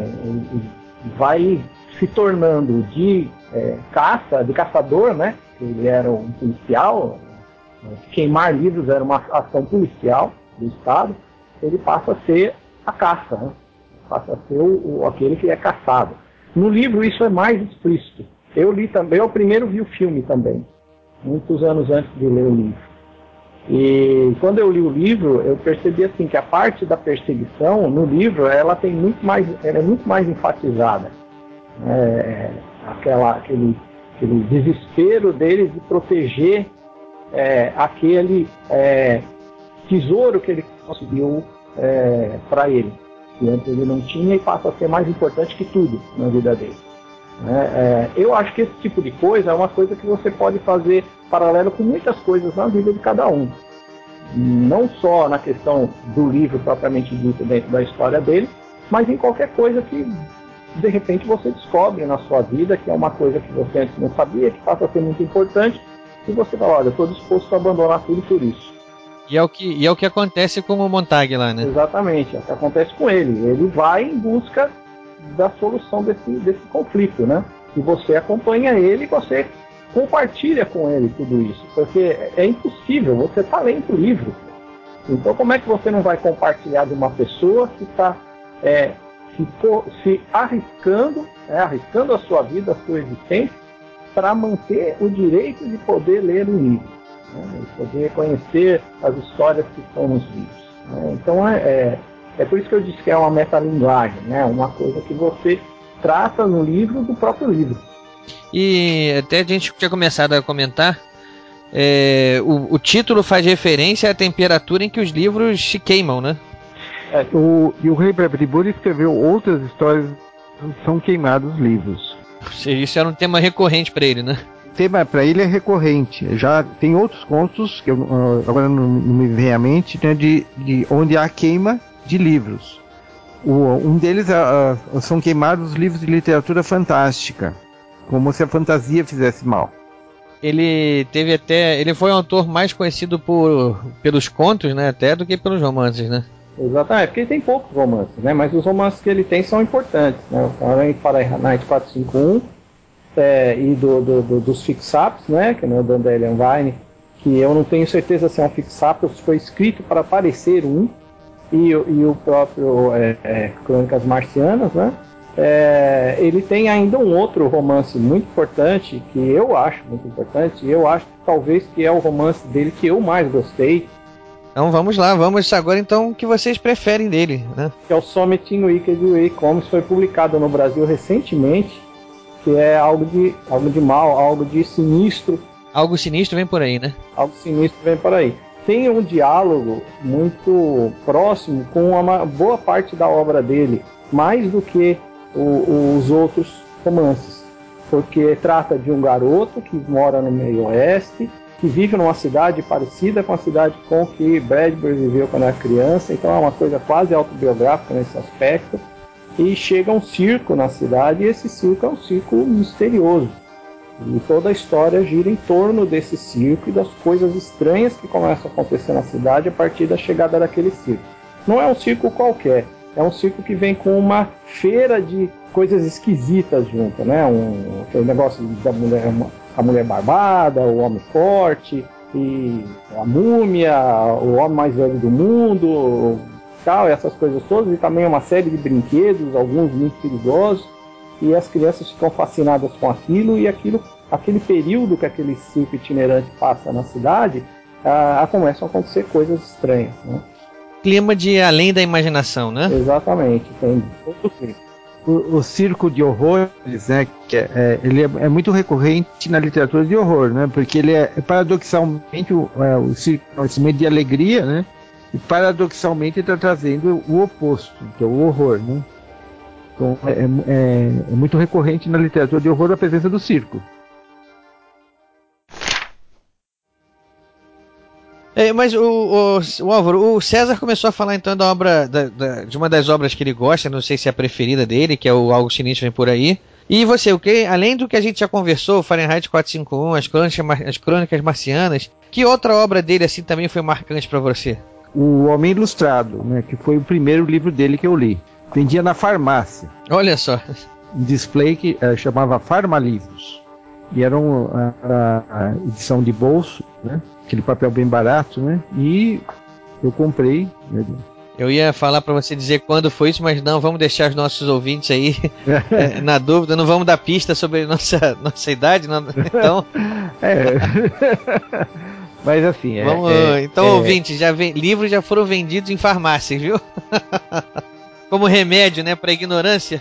vai se tornando de é, caça, de caçador, né? Ele era um policial, queimar livros era uma ação policial do Estado, ele passa a ser a caça, né? passa a ser o, o, aquele que é caçado. No livro isso é mais explícito. Eu li também, eu primeiro vi o filme também, muitos anos antes de ler o livro. E quando eu li o livro, eu percebi assim que a parte da perseguição no livro ela tem muito mais, ela é muito mais enfatizada. É, aquela, aquele, aquele desespero deles de proteger é, aquele é, tesouro que ele conseguiu é, para ele, que antes ele não tinha e passa a ser mais importante que tudo na vida dele. Né? É, eu acho que esse tipo de coisa é uma coisa que você pode fazer paralelo com muitas coisas na vida de cada um. Não só na questão do livro propriamente dito dentro da história dele, mas em qualquer coisa que de repente você descobre na sua vida que é uma coisa que você antes não sabia, que passa a ser muito importante, e você fala, olha, eu estou disposto a abandonar tudo por isso. E é o que, e é o que acontece com o Montag lá, né? Exatamente, é o que acontece com ele. Ele vai em busca da solução desse, desse conflito, né? E você acompanha ele e você compartilha com ele tudo isso. Porque é impossível, você está lendo o livro. Então como é que você não vai compartilhar de uma pessoa que está é, se, se, arriscando, é, arriscando a sua vida, a sua existência, para manter o direito de poder ler o livro, né, poder conhecer as histórias que estão nos livros. Né. Então é, é, é, por isso que eu disse que é uma metalinguagem, né, uma coisa que você trata no livro do próprio livro. E até a gente tinha começado a comentar, é, o, o, título faz referência à temperatura em que os livros se queimam, né? É, o, e o Rei Bradbury escreveu outras histórias são queimados livros. Isso era um tema recorrente para ele, né? Tema para ele é recorrente. Já tem outros contos que eu, ah, agora não, não, me vem à mente, né, de, de onde há queima de livros. O, um deles uh, são queimados livros de literatura fantástica, como se a fantasia fizesse mal. Ele teve até, ele foi um autor mais conhecido por pelos contos, né, até do que pelos romances, né? Exatamente, porque ele tem poucos romances, né? Mas os romances que ele tem são importantes, né? O Fahrenheit 451 é, e do, do, do, dos fix-ups, né? Que é o Dandelion Vine, que eu não tenho certeza se é um fix-up se foi escrito para parecer um, e, e o próprio é, é, Crônicas Marcianas, né? É, ele tem ainda um outro romance muito importante que eu acho muito importante. Eu acho que talvez que é o romance dele que eu mais gostei, então vamos lá, vamos agora então o que vocês preferem dele, né? Que é o in Wicked Way Comics, foi publicado no Brasil recentemente, que é algo de, algo de mal, algo de sinistro. Algo sinistro vem por aí, né? Algo sinistro vem por aí. Tem um diálogo muito próximo com uma boa parte da obra dele, mais do que o, os outros romances, porque trata de um garoto que mora no meio oeste, que vive numa cidade parecida com a cidade com que Bradbury viveu quando era criança, então é uma coisa quase autobiográfica nesse aspecto. E chega um circo na cidade e esse circo é um circo misterioso. E toda a história gira em torno desse circo e das coisas estranhas que começam a acontecer na cidade a partir da chegada daquele circo. Não é um circo qualquer, é um circo que vem com uma feira de coisas esquisitas junto, né? Um, aquele negócio da mulher, a mulher barbada, o homem forte, e a múmia, o homem mais velho do mundo, tal, essas coisas todas, e também uma série de brinquedos, alguns muito perigosos, e as crianças ficam fascinadas com aquilo, e aquilo, aquele período que aquele circo itinerante passa na cidade, ah, começam a acontecer coisas estranhas, né? Clima de além da imaginação, né? Exatamente, tem todo o clima o, o, circo de horrores, né? Que é, é, ele é, é, muito recorrente na literatura de horror, né? Porque ele é, é paradoxalmente o, é, o circo é um instrumento de alegria, né? E paradoxalmente está trazendo o oposto, que é o horror, né? Então é, é, é muito recorrente na literatura de horror a presença do circo. É, mas o, o, o, Álvaro, o César começou a falar então da obra, da, da, de uma das obras que ele gosta, não sei se é a preferida dele, que é o Algo Sinistro Vem Por Aí. E você, o que, além do que a gente já conversou, Fahrenheit 451, as crônicas, as crônicas marcianas, que outra obra dele assim também foi marcante pra você? O Homem Ilustrado, né, que foi o primeiro livro dele que eu li. Vendia na farmácia. Olha só. Um display que eh, chamava Farmalivros. E era um, a, edição de bolso, né? Aquele papel bem barato, né? E eu comprei. né, Eu ia falar pra você dizer quando foi isso, mas não, vamos deixar os nossos ouvintes aí eh, na dúvida, não vamos dar pista sobre nossa, nossa idade, não- então, É. Mas assim, é. vamos, é- então é- ouvintes, já vem, livros já foram vendidos em farmácias, viu? Como remédio, né, pra ignorância.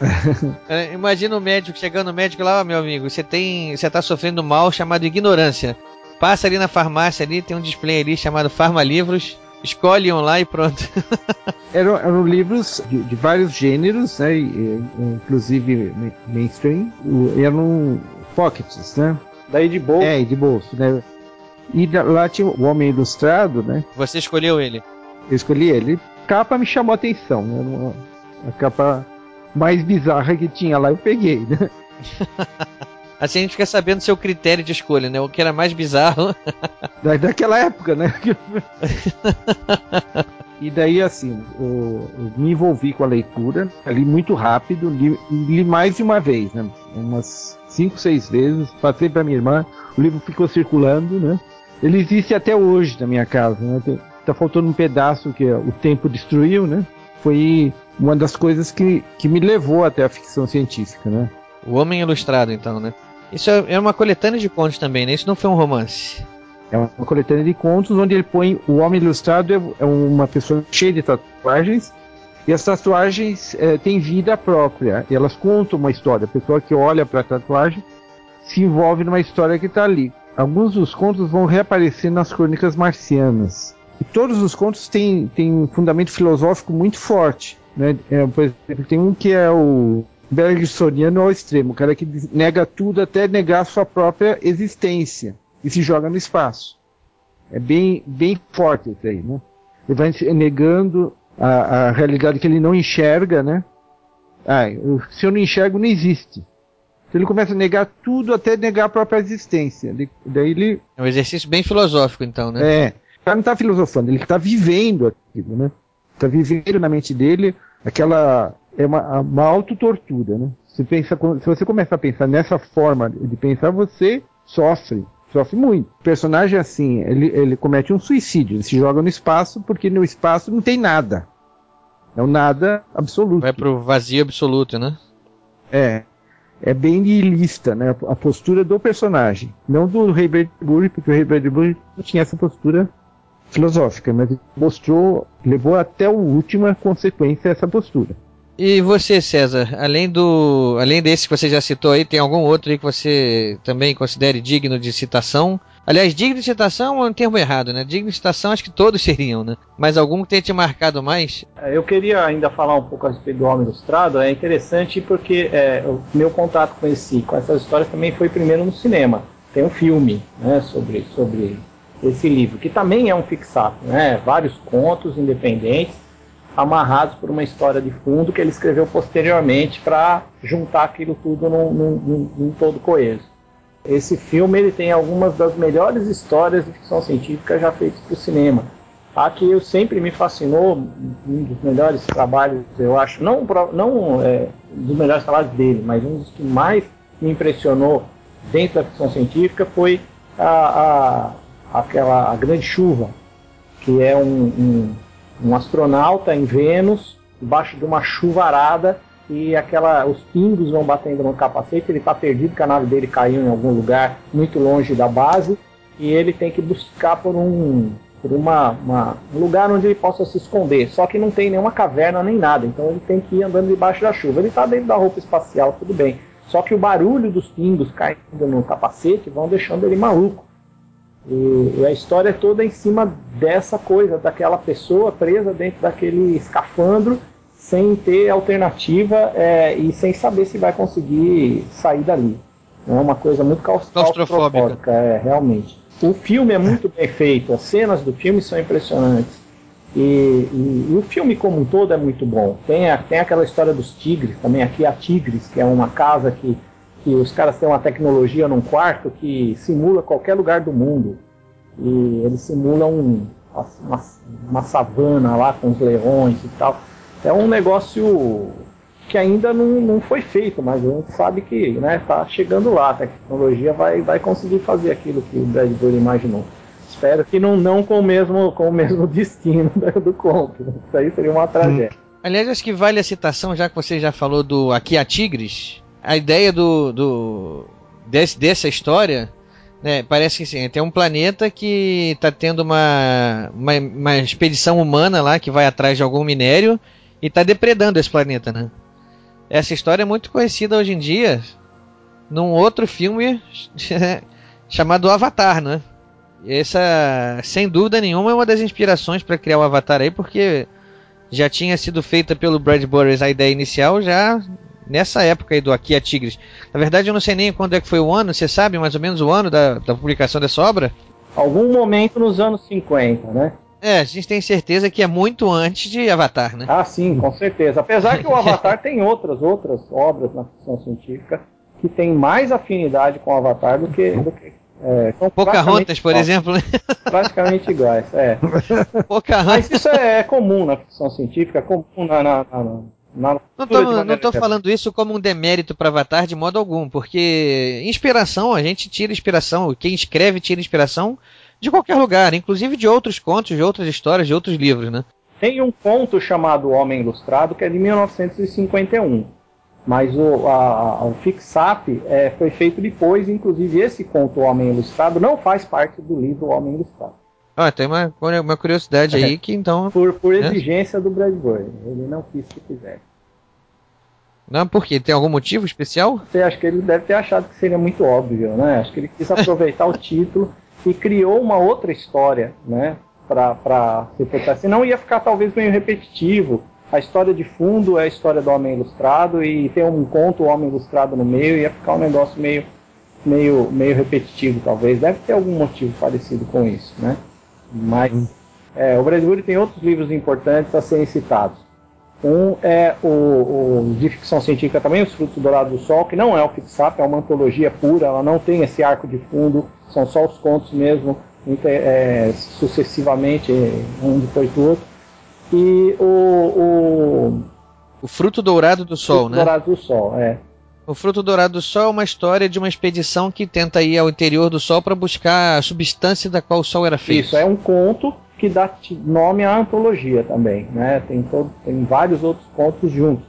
É, Imagina o médico chegando no médico lá, ó, meu amigo, você tem, você tá sofrendo mal chamado ignorância. Passa ali na farmácia ali, tem um display ali chamado Farmalivros, escolhe um lá e pronto. Eram, eram livros de, de vários gêneros, né? inclusive ma- mainstream. o- Eram pockets, né? Daí de bolso. É, de bolso, né? E lá tinha o Homem Ilustrado, né? Você escolheu ele. Eu escolhi ele. Capa me chamou a atenção, né? A capa mais bizarra que tinha lá, eu peguei, né? Assim a gente fica sabendo seu critério de escolha, né? O que era mais bizarro. Da, daquela época, né? e daí, assim, eu, eu me envolvi com a leitura, li muito rápido, li, li mais de uma vez, né? Umas cinco, seis vezes, passei para minha irmã, o livro ficou circulando, né? Ele existe até hoje na minha casa, né? Tem- tá faltando um pedaço que o tempo destruiu, né? Foi uma das coisas que, que me levou até a ficção científica, né? O Homem Ilustrado, então, né? Isso é é uma coletânea de contos também, né? Isso não foi um romance. É uma coletânea de contos onde ele põe o homem ilustrado é- é uma pessoa cheia de tatuagens e as tatuagens eh, têm vida própria. Elas contam uma história. A pessoa que olha para a tatuagem se envolve numa história que está ali. Alguns dos contos vão reaparecer nas crônicas marcianas. E todos os contos têm, têm um fundamento filosófico muito forte. Né? É, por exemplo, tem um que é o Bergsoniano ao extremo, o cara que nega tudo até negar sua própria existência e se joga no espaço. É bem, bem forte isso aí, né? Ele vai negando a, a realidade que ele não enxerga, né? Ah, se eu não enxergo, não existe. Então ele começa a negar tudo até negar a própria existência. Daí ele É um exercício bem filosófico, então, né? é, cara não está filosofando, ele está vivendo aquilo, né? Está vivendo na mente dele aquela é uma, uma autotortura, né? Se, pensa, se você começar a pensar nessa forma de pensar, você sofre, sofre muito. O personagem assim, ele, ele comete um suicídio, ele se joga no espaço porque no espaço não tem nada. É o nada absoluto. Vai pro vazio absoluto, né? É. É bem nihilista, né? A postura do personagem. Não do Ray Bradbury, porque o Ray Bradbury não tinha essa postura filosófica, mas mostrou, levou até a última consequência essa postura. E você, César, além do. Além desse que você já citou aí, tem algum outro aí que você também considere digno de citação? Aliás, digno de citação é um termo errado, né? Digno de citação acho que todos seriam, né? Mas algum que tenha te marcado mais? É, Eu queria ainda falar um pouco a respeito do Homem Ilustrado. É interessante porque é, o meu contato com esse, com essas histórias também foi primeiro no cinema. Tem um filme né, sobre, sobre esse livro, que também é um fixado, né? Vários contos independentes amarrados por uma história de fundo que ele escreveu posteriormente para juntar aquilo tudo num, num, num, todo coeso. Esse filme ele tem algumas das melhores histórias de ficção científica já feitas para o cinema. A que eu sempre me fascinou, um dos melhores trabalhos, eu acho, não, não é, dos melhores trabalhos dele, mas um dos que mais me impressionou dentro da ficção científica foi a, a, aquela a Grande Chuva, que é um, um, um astronauta em Vênus, debaixo de uma chuvarada, e aquela, os pingos vão batendo no capacete, ele está perdido, porque a nave dele caiu em algum lugar muito longe da base, e ele tem que buscar por um, por uma, uma- um lugar onde ele possa se esconder. Só que não tem nenhuma caverna nem nada, então ele tem que ir andando debaixo da chuva. Ele está dentro da roupa espacial, tudo bem. Só que o barulho dos pingos caindo no capacete vão deixando ele maluco. E, a história é toda em cima dessa coisa, daquela pessoa presa dentro daquele escafandro, sem ter alternativa é, e sem saber se vai conseguir sair dali. É uma coisa muito claus- Claustrofóbica. claustrofóbica, é, realmente. O filme é muito bem feito, as cenas do filme são impressionantes. E, e, e, o filme como um todo é muito bom. Tem, a, tem aquela história dos tigres também, aqui a Tigres, que é uma casa que, que os caras têm uma tecnologia num quarto que simula qualquer lugar do mundo. E eles simulam um, uma, uma savana lá com os leões e tal. É um negócio que ainda não, não foi feito, mas a gente sabe que está né, tá chegando lá. A tecnologia vai, vai conseguir fazer aquilo que o Bradbury imaginou. Espero que não, não com, o mesmo, com o mesmo destino do conto. Isso aí seria uma tragédia. Aliás, acho que vale a citação, já que você já falou do Aqui a Tigres. A ideia do, do desse, dessa história né, parece que sim, tem um planeta que está tendo uma, uma, uma, expedição humana lá que vai atrás de algum minério e está depredando esse planeta, né? Essa história é muito conhecida hoje em dia num outro filme chamado Avatar, né? Essa, sem dúvida nenhuma, é uma das inspirações para criar o Avatar aí, porque já tinha sido feita pelo Brad Burris a ideia inicial já nessa época aí do Aqui a Tigres. Na verdade, eu não sei nem quando é que foi o ano, você sabe mais ou menos o ano da, da publicação dessa obra? Algum momento nos anos 50, né? É, a gente tem certeza que é muito antes de Avatar, né? Ah, sim, com certeza. Apesar que o Avatar tem outras, outras obras na ficção científica que tem mais afinidade com o Avatar do que. Do que é, Pocahontas, por exemplo. Né? Praticamente iguais, é. Pocahontas. Mas isso é, comum na ficção científica, é comum na, na, na não tô, não tô falando isso como um demérito para Avatar de modo algum, porque inspiração, a gente tira inspiração, quem escreve tira inspiração de qualquer lugar, inclusive de outros contos, de outras histórias, de outros livros, né? Tem um conto chamado Homem Ilustrado que é de 1951, mas o, a, o Fixap é, foi feito depois, inclusive esse conto Homem Ilustrado não faz parte do livro Homem Ilustrado. Ah, tem uma, uma curiosidade aí que então. Por, por né? exigência do Bradbury. Ele não quis que fizesse. Não, por quê? Tem algum motivo especial? Você acha que ele deve ter achado que seria muito óbvio, né? Acho que ele quis aproveitar o título e criou uma outra história, né? Pra, pra se focar. Senão ia ficar talvez meio repetitivo. A história de fundo é a história do Homem Ilustrado e tem um conto, o Homem Ilustrado no meio, ia ficar um negócio meio, meio, meio repetitivo, talvez. Deve ter algum motivo parecido com isso, né? Mas é, o Bradbury tem outros livros importantes a serem citados. Um é o, o, de ficção científica também, Os Frutos Dourados do Sol, que não é o Fixap, é uma antologia pura, ela não tem esse arco de fundo, são só os contos mesmo, é, sucessivamente, um depois do outro. E o. O, o Fruto Dourado do Sol, Fruto né? Dourado do Sol, é. O Fruto Dourado do Sol é uma história de uma expedição que tenta ir ao interior do Sol para buscar a substância da qual o Sol era feito. Isso, é um conto que dá nome à antologia também, né? Tem, todo, tem vários outros contos juntos.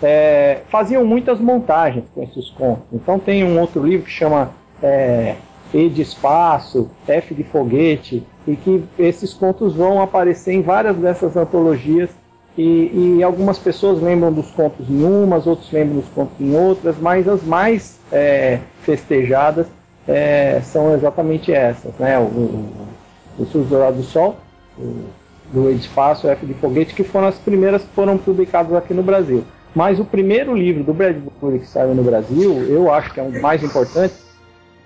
É, faziam muitas montagens com esses contos. Então tem um outro livro que chama é, E de Espaço, F de Foguete, e que esses contos vão aparecer em várias dessas antologias e, e, algumas pessoas lembram dos contos em umas, outros lembram dos contos em outras, mas as mais é, festejadas é, são exatamente essas, né? O, o, o Sul Dourado do Sol, o do Espaço, o F de Foguete, que foram as primeiras que foram publicadas aqui no Brasil. Mas o primeiro livro do Bradbury que saiu no Brasil, eu acho que é o mais importante,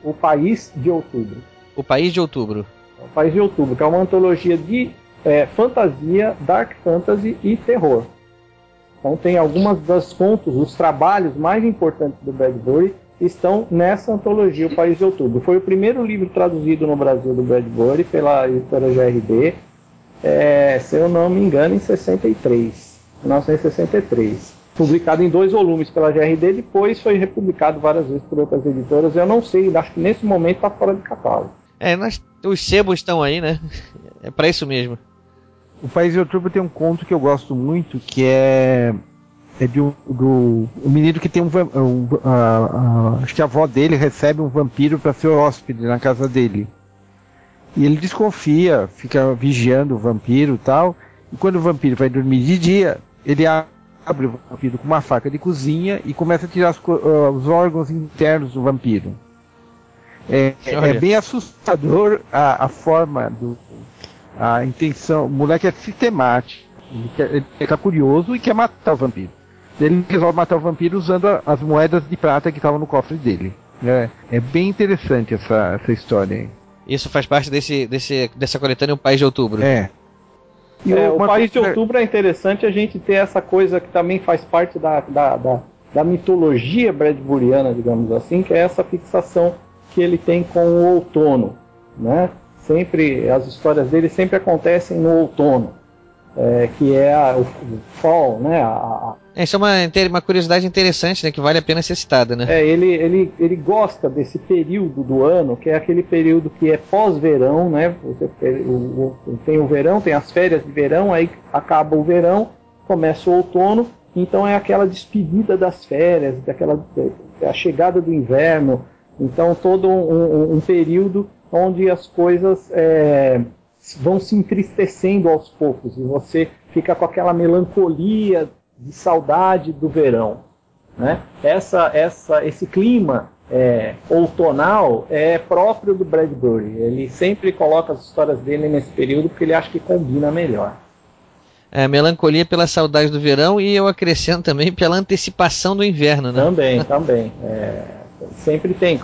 O País de Outubro. O País de Outubro. O País de Outubro, que é uma antologia de é, fantasia, dark fantasy e terror. Então tem algumas das contos, os trabalhos mais importantes do Bradbury estão nessa antologia, O País de Outubro. Foi o primeiro livro traduzido no Brasil do Bradbury pela editora GRD, é, se eu não me engano, em 63, 1963. Publicado em dois volumes pela GRD, depois foi republicado várias vezes por outras editoras. Eu não sei, acho que nesse momento está fora de catálogo. É, nós, os sebos estão aí, né? É para isso mesmo. O País de Outubro tem um conto que eu gosto muito, que é, é de um, do um menino que tem um, um acho que a avó dele recebe um vampiro para ser hóspede na casa dele. E ele desconfia, fica vigiando o vampiro e tal. E quando o vampiro vai dormir de dia, ele abre o vampiro com uma faca de cozinha e começa a tirar os, uh, os órgãos internos do vampiro. É, é bem assustador a, a forma do, a intenção, o moleque é sistemático. Ele, quer, ele fica curioso e quer matar o vampiro. Ele resolve matar o vampiro usando a, as moedas de prata que estavam no cofre dele. É, é bem interessante essa, essa história aí. Isso faz parte desse, desse, dessa coletânea O País de Outubro. É. E É, o país de outubro é interessante a gente ter essa coisa que também faz parte da, da, da, da mitologia bradburiana, digamos assim, que é essa fixação que ele tem com o outono. Né? Sempre, as histórias dele sempre acontecem no outono, é, que é a- o, o fall, né? A, a- Essa é uma, inte- uma curiosidade interessante, né? Que vale a pena ser citada, né? É, ele, ele, ele gosta desse período do ano, que é aquele período que é pós-verão, né? O, o- tem o verão, tem as férias de verão, aí acaba o verão, começa o outono, então é aquela despedida das férias, daquela é a chegada do inverno, então todo um, um- um período onde as coisas é, vão se entristecendo aos poucos e você fica com aquela melancolia de saudade do verão né? Essa, essa, esse clima é, outonal é próprio do Bradbury. Ele sempre coloca as histórias dele nesse período porque ele acha que combina melhor. É, melancolia pela saudade do verão e eu acrescento também pela antecipação do inverno, né? Também, também. É, sempre tem.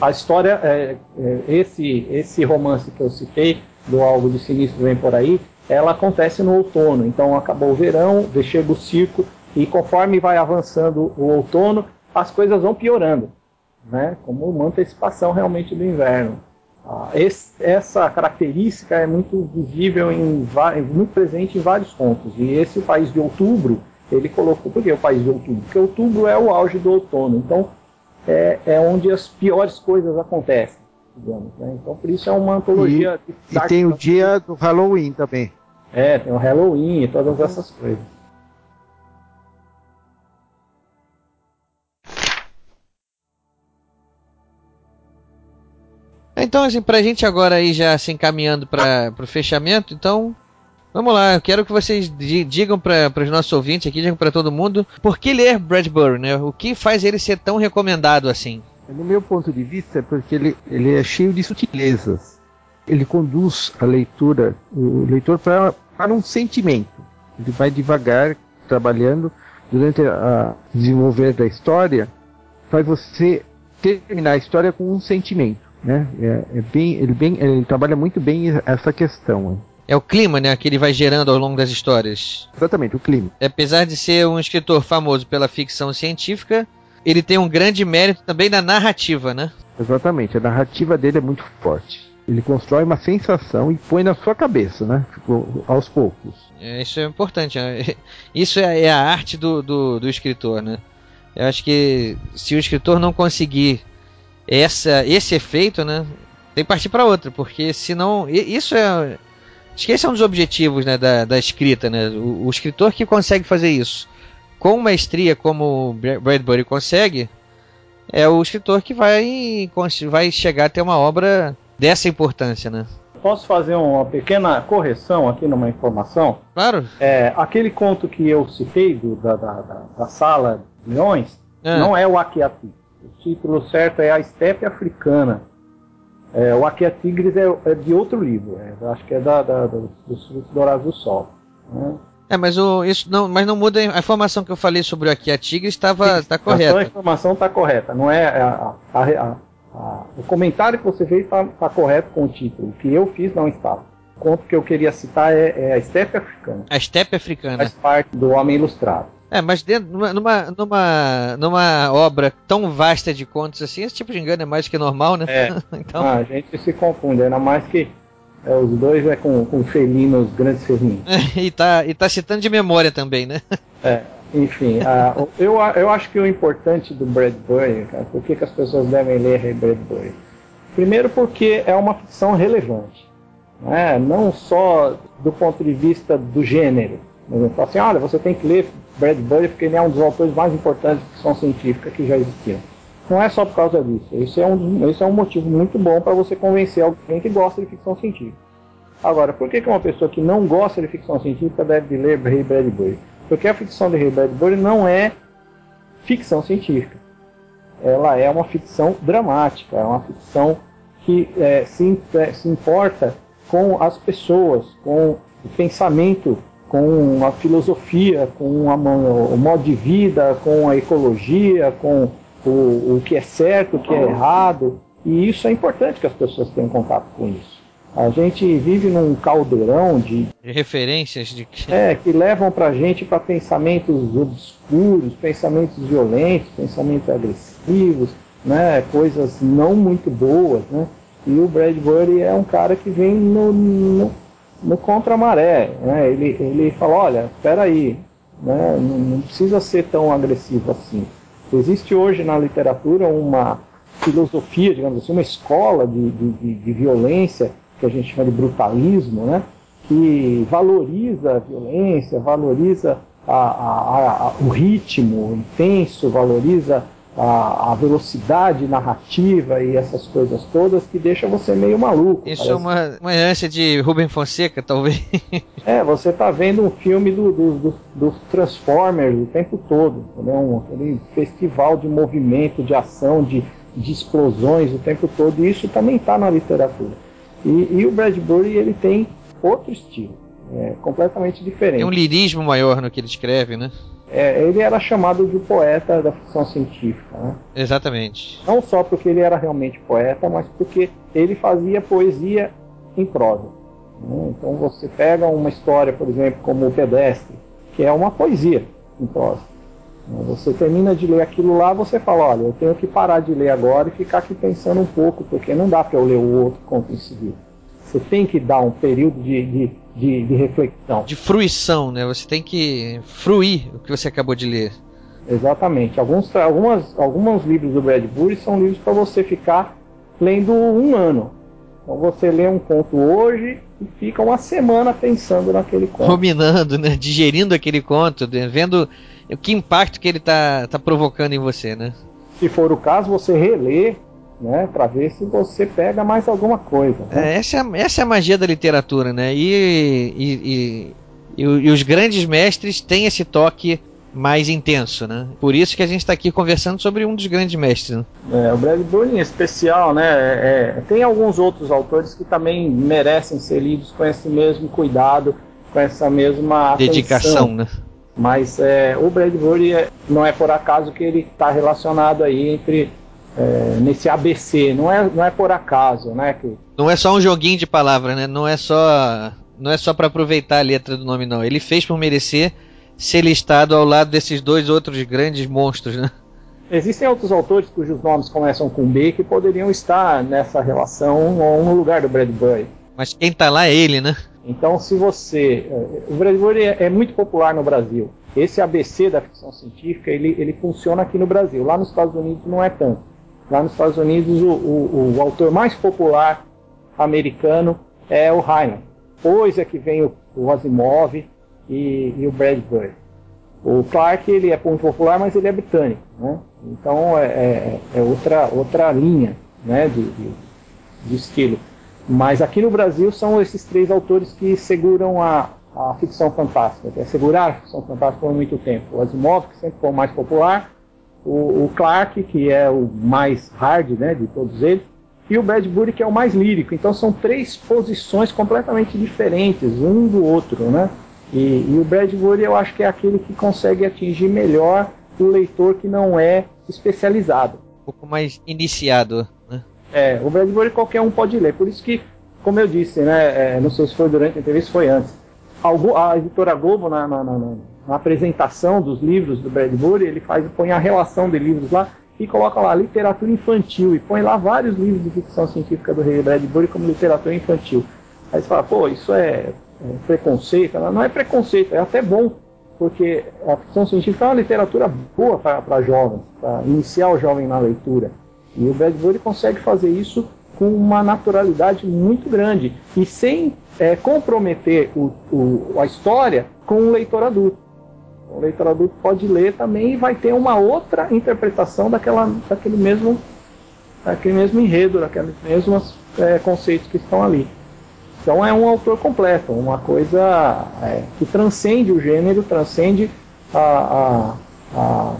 A história, é, é, esse, esse romance que eu citei, do Algo de Sinistro Vem Por Aí, ela acontece no outono. Então acabou o verão, chega o circo, e conforme vai avançando o outono, as coisas vão piorando, né? como uma antecipação realmente do inverno. Ah, esse- essa característica é muito visível, em, va- muito presente em vários contos. E esse país de outubro, ele colocou. Por que o país de outubro? Porque outubro é o auge do outono. Então é, é onde as piores coisas acontecem. Digamos, né? Então por isso é uma antologia. E dark tem o dia do Halloween também. É, tem o Halloween e todas essas coisas. Então, assim, pra gente agora aí já se encaminhando para o fechamento, então vamos lá. Eu quero que vocês di- digam para os nossos ouvintes aqui, digam para todo mundo, por que ler Bradbury, né? O que faz ele ser tão recomendado assim? No meu ponto de vista, é porque ele, ele é cheio de sutilezas. Ele conduz a leitura, o leitor para um sentimento. Ele vai devagar, trabalhando durante a desenvolver da história, faz você terminar a história com um sentimento, né? É, é bem, ele bem, ele trabalha muito bem essa questão. É o clima, né, que ele vai gerando ao longo das histórias. Exatamente, o clima. Apesar de ser um escritor famoso pela ficção científica, ele tem um grande mérito também na narrativa, né? Exatamente, a narrativa dele é muito forte. Ele constrói uma sensação e põe na sua cabeça, né? Aos poucos. É, Isso é importante. né? Isso é, é a arte do, do, do escritor, né? Eu acho que se o escritor não conseguir essa, esse efeito, né? Tem que partir para outra, porque senão. Isso é. Acho que esse é um dos objetivos né, da, da escrita, né? O, o escritor que consegue fazer isso com maestria, como o Bra- Bradbury consegue, é o escritor que vai, vai chegar a ter uma obra dessa importância, né? Posso fazer uma pequena correção aqui numa informação? Claro. É, aquele conto que eu citei do- da, da, da, sala de leões Ah. não é o Akiati. O título certo é A Estepe Africana. É, o Akiatigres é, é de outro livro. é, acho que é da, da, da, dos frutos dourados do sol. né? É, mas o, isso não, mas não muda a informação que eu falei sobre o aqui a Tigre estava tá A correta. informação está correta. Não é a- a- a- a- o comentário que você fez está correto com o título. O que eu fiz não estava. O conto que eu queria citar é, é A Estepe Africana. A estepe africana. Faz parte do Homem Ilustrado. É, mas dentro, numa, numa, numa, obra tão vasta de contos assim, esse tipo de engano é mais que normal, né? É. então, Ah, a gente se confunde, ainda mais que é, os dois é com, com felinos, grandes felinos. e, tá, e tá citando de memória também, né? É, enfim, o- eu, a- eu acho que o importante do Bradbury, cara, por que, que as pessoas devem ler Ray Bradbury? Primeiro porque é uma ficção relevante, né? não só do ponto de vista do gênero. Exemplo, assim, olha, você tem que ler Bradbury porque ele é um dos autores mais importantes de ficção científica que já existiram. Não é só por causa disso. Isso é um, isso é um motivo muito bom para você convencer alguém que gosta de ficção científica. Agora, por que, que uma pessoa que não gosta de ficção científica deve ler Ray Bradbury? Porque a ficção de Ray Bradbury não é ficção científica. Ela é uma ficção dramática, é uma ficção que é, se, é, se importa com as pessoas, com o pensamento, com a filosofia, com a o modo de vida, com a ecologia, com o, o que é certo, o que é errado. E isso é importante que as pessoas tenham contato com isso. A gente vive num caldeirão de, De referências de que. é, que levam pra gente para pensamentos obscuros, pensamentos violentos, pensamentos agressivos, né, coisas não muito boas, né? E o Bradbury é um cara que vem no, no, no contra-maré, né? Ele, ele fala, olha, espera aí, né? Não, não precisa ser tão agressivo assim. Existe hoje na literatura uma filosofia, digamos assim, uma escola de, de, de, de violência que a gente chama de brutalismo, né? que valoriza a violência, valoriza a- a- a- o ritmo intenso, valoriza a, a velocidade narrativa e essas coisas todas que deixa você meio maluco. Isso é Parece- uma, uma herança de Rubem Fonseca, talvez. É, você tá vendo um filme do, do, do- dos Transformers o tempo todo, entendeu? Um, aquele festival de movimento, de ação, de, de explosões o tempo todo, e isso também está na literatura. E, e o Bradbury, ele tem outro estilo, é, completamente diferente. Tem um lirismo maior no que ele escreve, né? É, ele era chamado de poeta da ficção científica, né? Exatamente. Não só porque ele era realmente poeta, mas porque ele fazia poesia em prosa. né? Então você pega uma história, por exemplo, como O Pedestre, que é uma poesia em prosa. né? Você termina de ler aquilo lá, você fala, olha, eu tenho que parar de ler agora e ficar aqui pensando um pouco, porque não dá para eu ler o outro conto em seguida. Você tem que dar um período de, de, de, de reflexão. De fruição, né? Você tem que fruir o que você acabou de ler. Exatamente. Alguns, algumas, alguns livros do Bradbury são livros para você ficar lendo um ano. Então você lê um conto hoje e fica uma semana pensando naquele conto. Ruminando, né? Digerindo aquele conto, né? vendo o que impacto que ele tá, tá provocando em você, né? Se for o caso, você relê, né, para ver se você pega mais alguma coisa. né? É, essa, é, a- essa é a magia da literatura, né? E, e, e, e os grandes mestres têm esse toque mais intenso, né? Por isso que a gente está aqui conversando sobre um dos grandes mestres. Né? É, o Bradbury em especial, né? é- é, tem alguns outros autores que também merecem ser lidos com esse mesmo cuidado, com essa mesma atenção. Dedicação, né? Mas é, o Bradbury é- não é por acaso que ele está relacionado aí entre é, nesse ABC. Não é, não é por acaso, né? Que, Não é só um joguinho de palavra, né? Não é só não é só para aproveitar a letra do nome, não. Ele fez por merecer ser listado ao lado desses dois outros grandes monstros, né? existem outros autores cujos nomes começam com B que poderiam estar nessa relação ou no lugar do Bradbury. Mas quem tá lá é ele, né? Então, se você. eh, O Bradbury é, é muito popular no Brasil. Esse ABC da ficção científica ele, ele funciona aqui no Brasil. Lá nos Estados Unidos não é tanto. Lá nos Estados Unidos, o, o, o autor mais popular americano é o Hyman. Depois é que vem o, o Asimov e, e o Bradbury. O Clark ele é muito popular, mas ele é britânico. Né? Então é, é- é outra, outra linha né, de, de, de estilo. Mas aqui no Brasil são esses três autores que seguram a, a ficção fantástica, que é segurar a ficção fantástica por muito tempo. O Asimov, que sempre foi o mais popular, o, o Clark, que é o mais hard né, de todos eles, e o Bradbury, que é o mais lírico. Então são três posições completamente diferentes, um do outro. Né? E, e o Bradbury eu acho que é aquele que consegue atingir melhor o leitor que não é especializado. Um pouco mais iniciado, né? É, o Bradbury qualquer um pode ler. Por isso que, como eu disse, né, é, não sei se foi durante a entrevista, foi antes. A editora Globo, na, na- na- na- apresentação dos livros do Bradbury, ele faz, põe a relação de livros lá e coloca lá literatura infantil e põe lá vários livros de ficção científica do Ray Bradbury como literatura infantil. Aí você fala, pô, isso é, é preconceito? Não é preconceito, é até bom, porque a ficção científica é uma literatura boa para jovens, para iniciar o jovem na leitura. E o Bradbury consegue fazer isso com uma naturalidade muito grande e sem é, comprometer o, o- a história com o leitor adulto. O leitor adulto pode ler também e vai ter uma outra interpretação daquela, daquele, mesmo, daquele mesmo enredo, daqueles mesmos é, conceitos que estão ali. Então é um autor completo, uma coisa é, que transcende o gênero, transcende a, a- a-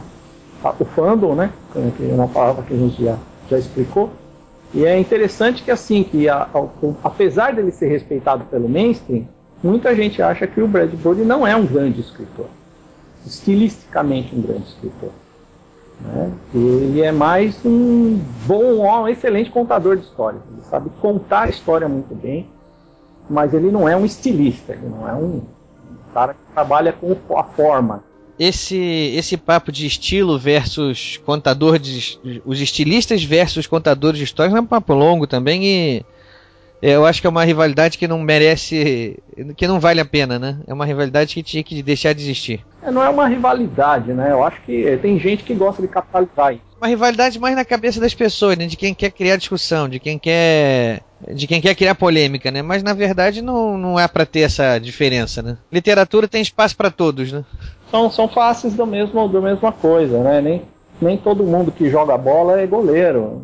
a- o fandom, né? Que é uma palavra que a gente já, já explicou. E é interessante que assim, que a- a- apesar dele ser respeitado pelo mainstream, muita gente acha que o Bradbury não é um grande escritor, estilisticamente um grande escritor. Né? Ele é mais um bom, um excelente contador de histórias. Ele sabe contar a história muito bem mas ele não é um estilista, ele não é um cara que trabalha com a forma. Esse, esse papo de estilo versus contador de. Os estilistas versus contadores de histórias é um papo longo também e eu acho que é uma rivalidade que não merece. que não vale a pena, né? É uma rivalidade que tinha que deixar de existir. É, não é uma rivalidade, né? Eu acho que tem gente que gosta de capitalizar isso. Uma rivalidade mais na cabeça das pessoas, né? De quem quer criar discussão, de quem quer. de quem quer criar polêmica, né? Mas na verdade não, não é para ter essa diferença, né? Literatura tem espaço para todos, né? São, são faces do mesmo, da mesma coisa, né? Nem, nem todo mundo que joga bola é goleiro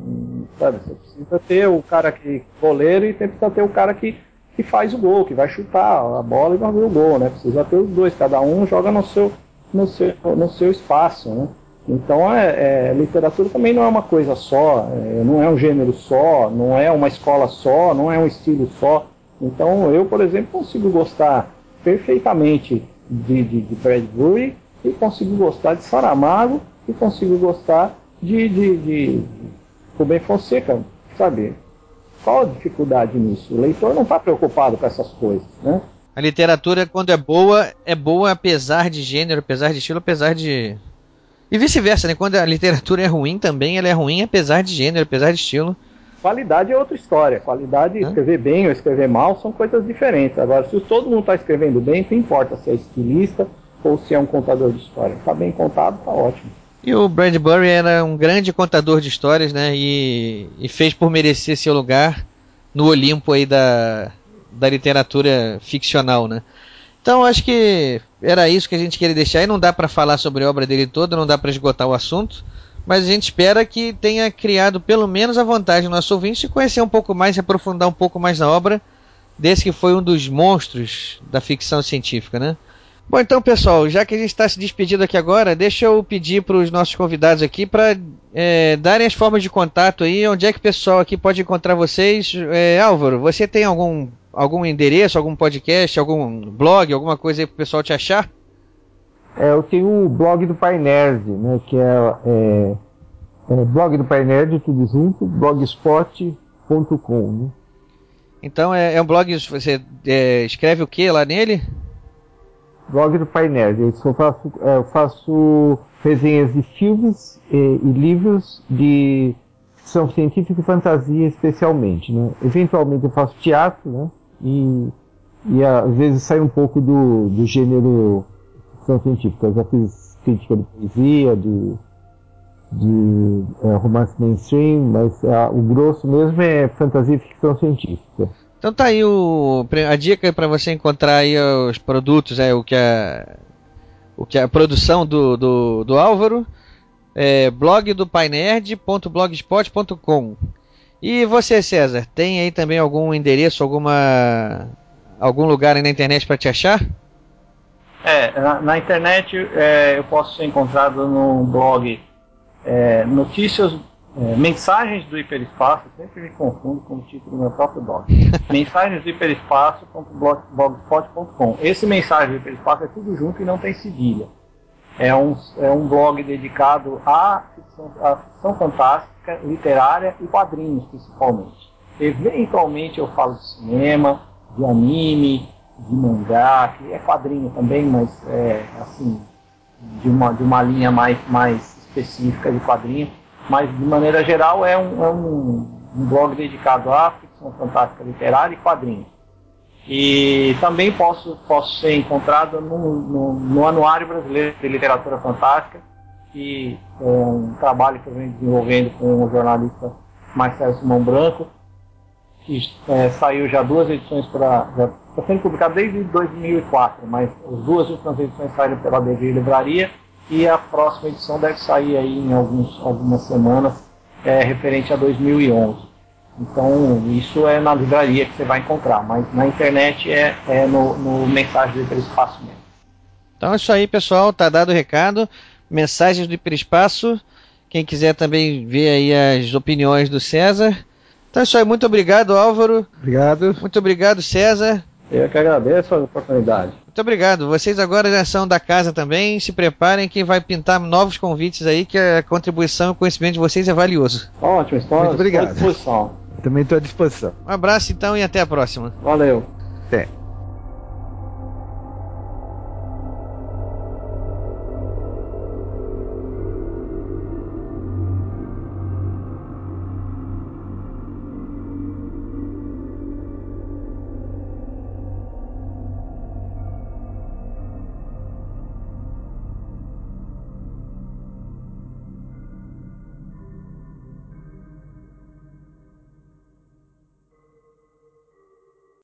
Sabe? Precisa ter o cara que goleiro e precisa ter o cara que, que faz o gol, que vai chutar a bola e vai ver o gol, né? Precisa ter os dois, cada um joga no seu, no seu, no seu espaço, né? Então, é, é, literatura também não é uma coisa só, é, não é um gênero só, não é uma escola só, não é um estilo só. Então, eu, por exemplo, consigo gostar perfeitamente de, de, de Bradbury e consigo gostar de Saramago e consigo gostar de, de, de, Rubem Fonseca, sabe? Qual a dificuldade nisso? O leitor não está preocupado com essas coisas, né? A literatura, quando é boa, é boa apesar de gênero, apesar de estilo, apesar de. E vice-versa, né? Quando a literatura é ruim também, ela é ruim apesar de gênero, apesar de estilo. Qualidade é outra história. Qualidade, Hã? escrever bem ou escrever mal são coisas diferentes. Agora, se todo mundo está escrevendo bem, não importa se é estilista ou se é um contador de história. Está bem contado, está ótimo. E o Bradbury era um grande contador de histórias, né? E, e, fez por merecer seu lugar no Olimpo aí da, da literatura ficcional, né? Então acho que era isso que a gente queria deixar. E não dá para falar sobre a obra dele toda, não dá para esgotar o assunto. Mas a gente espera que tenha criado pelo menos a vontade no nosso ouvinte de conhecer um pouco mais, se aprofundar um pouco mais na obra desse que foi um dos monstros da ficção científica, né? Bom, então, pessoal, já que a gente está se despedindo aqui agora, deixa eu pedir para os nossos convidados aqui para é, darem as formas de contato aí, onde é que o pessoal aqui pode encontrar vocês. É, Álvaro, você tem algum, algum endereço, algum podcast, algum blog, alguma coisa aí para o pessoal te achar? É, eu tenho o blog do Pai Nerd, né, que é, é, é blog do Pai Nerd, tudo junto, blogspot.com. Né? Então é, é um blog, você é, escreve o que lá nele? Blog do Pai Nerd. Eu só faço, é, eu faço resenhas de filmes e, e, livros de ficção científica e fantasia especialmente. Né? Eventualmente eu faço teatro, né? E, e às vezes sai um pouco do, do gênero ficção científica. Eu já fiz crítica de poesia, de, de é, romance mainstream, mas a, o grosso mesmo é fantasia e ficção científica. Então tá aí o, a dica para você encontrar aí os produtos, é o que a, o que a produção do, do, do Álvaro, é blog do painerd.blogspot.com. E você, César, tem aí também algum endereço, alguma algum lugar aí na internet para te achar? É, na, na internet é, eu posso ser encontrado no blog é, Notícias é, mensagens do hiperespaço, sempre me confundo com o título do meu próprio blog. mensagens do hiperespaço.blogspot.com. Esse mensagem do hiperespaço é tudo junto e não tem cedilha. É um, é um blog dedicado à ficção, à ficção fantástica, literária e quadrinhos, principalmente. Eventualmente eu falo de cinema, de anime, de mangá, que é quadrinho também, mas é assim, de uma, de uma linha mais, mais específica de quadrinho mas de maneira geral é um, é um, um blog dedicado à ficção fantástica literária e quadrinhos. E também posso, posso ser encontrado no, no, no, Anuário Brasileiro de Literatura Fantástica, que é um trabalho que eu venho desenvolvendo com o jornalista Marcelo Simão Branco, que é, saiu já duas edições para. Está sendo publicado desde 2004, mas as duas últimas edições saíram pela DG Livraria e a próxima edição deve sair aí em alguns, algumas semanas, é, referente a 2011. Então, isso é na livraria que você vai encontrar, mas na internet é, é no, no Mensagens do Hiperespaço mesmo. Então é isso aí, pessoal, tá dado o recado. Mensagens do Hiperespaço. Quem quiser também ver aí as opiniões do César. Então é isso aí, muito obrigado, Álvaro. Obrigado. Muito obrigado, César. Eu que agradeço a oportunidade. Muito obrigado. Vocês agora já são da casa também. Se preparem que vai pintar novos convites aí, que a contribuição e o conhecimento de vocês é valioso. Ótimo, estou, Muito obrigado. à disposição. Também estou à disposição. Um abraço então e até a próxima. Valeu. Até.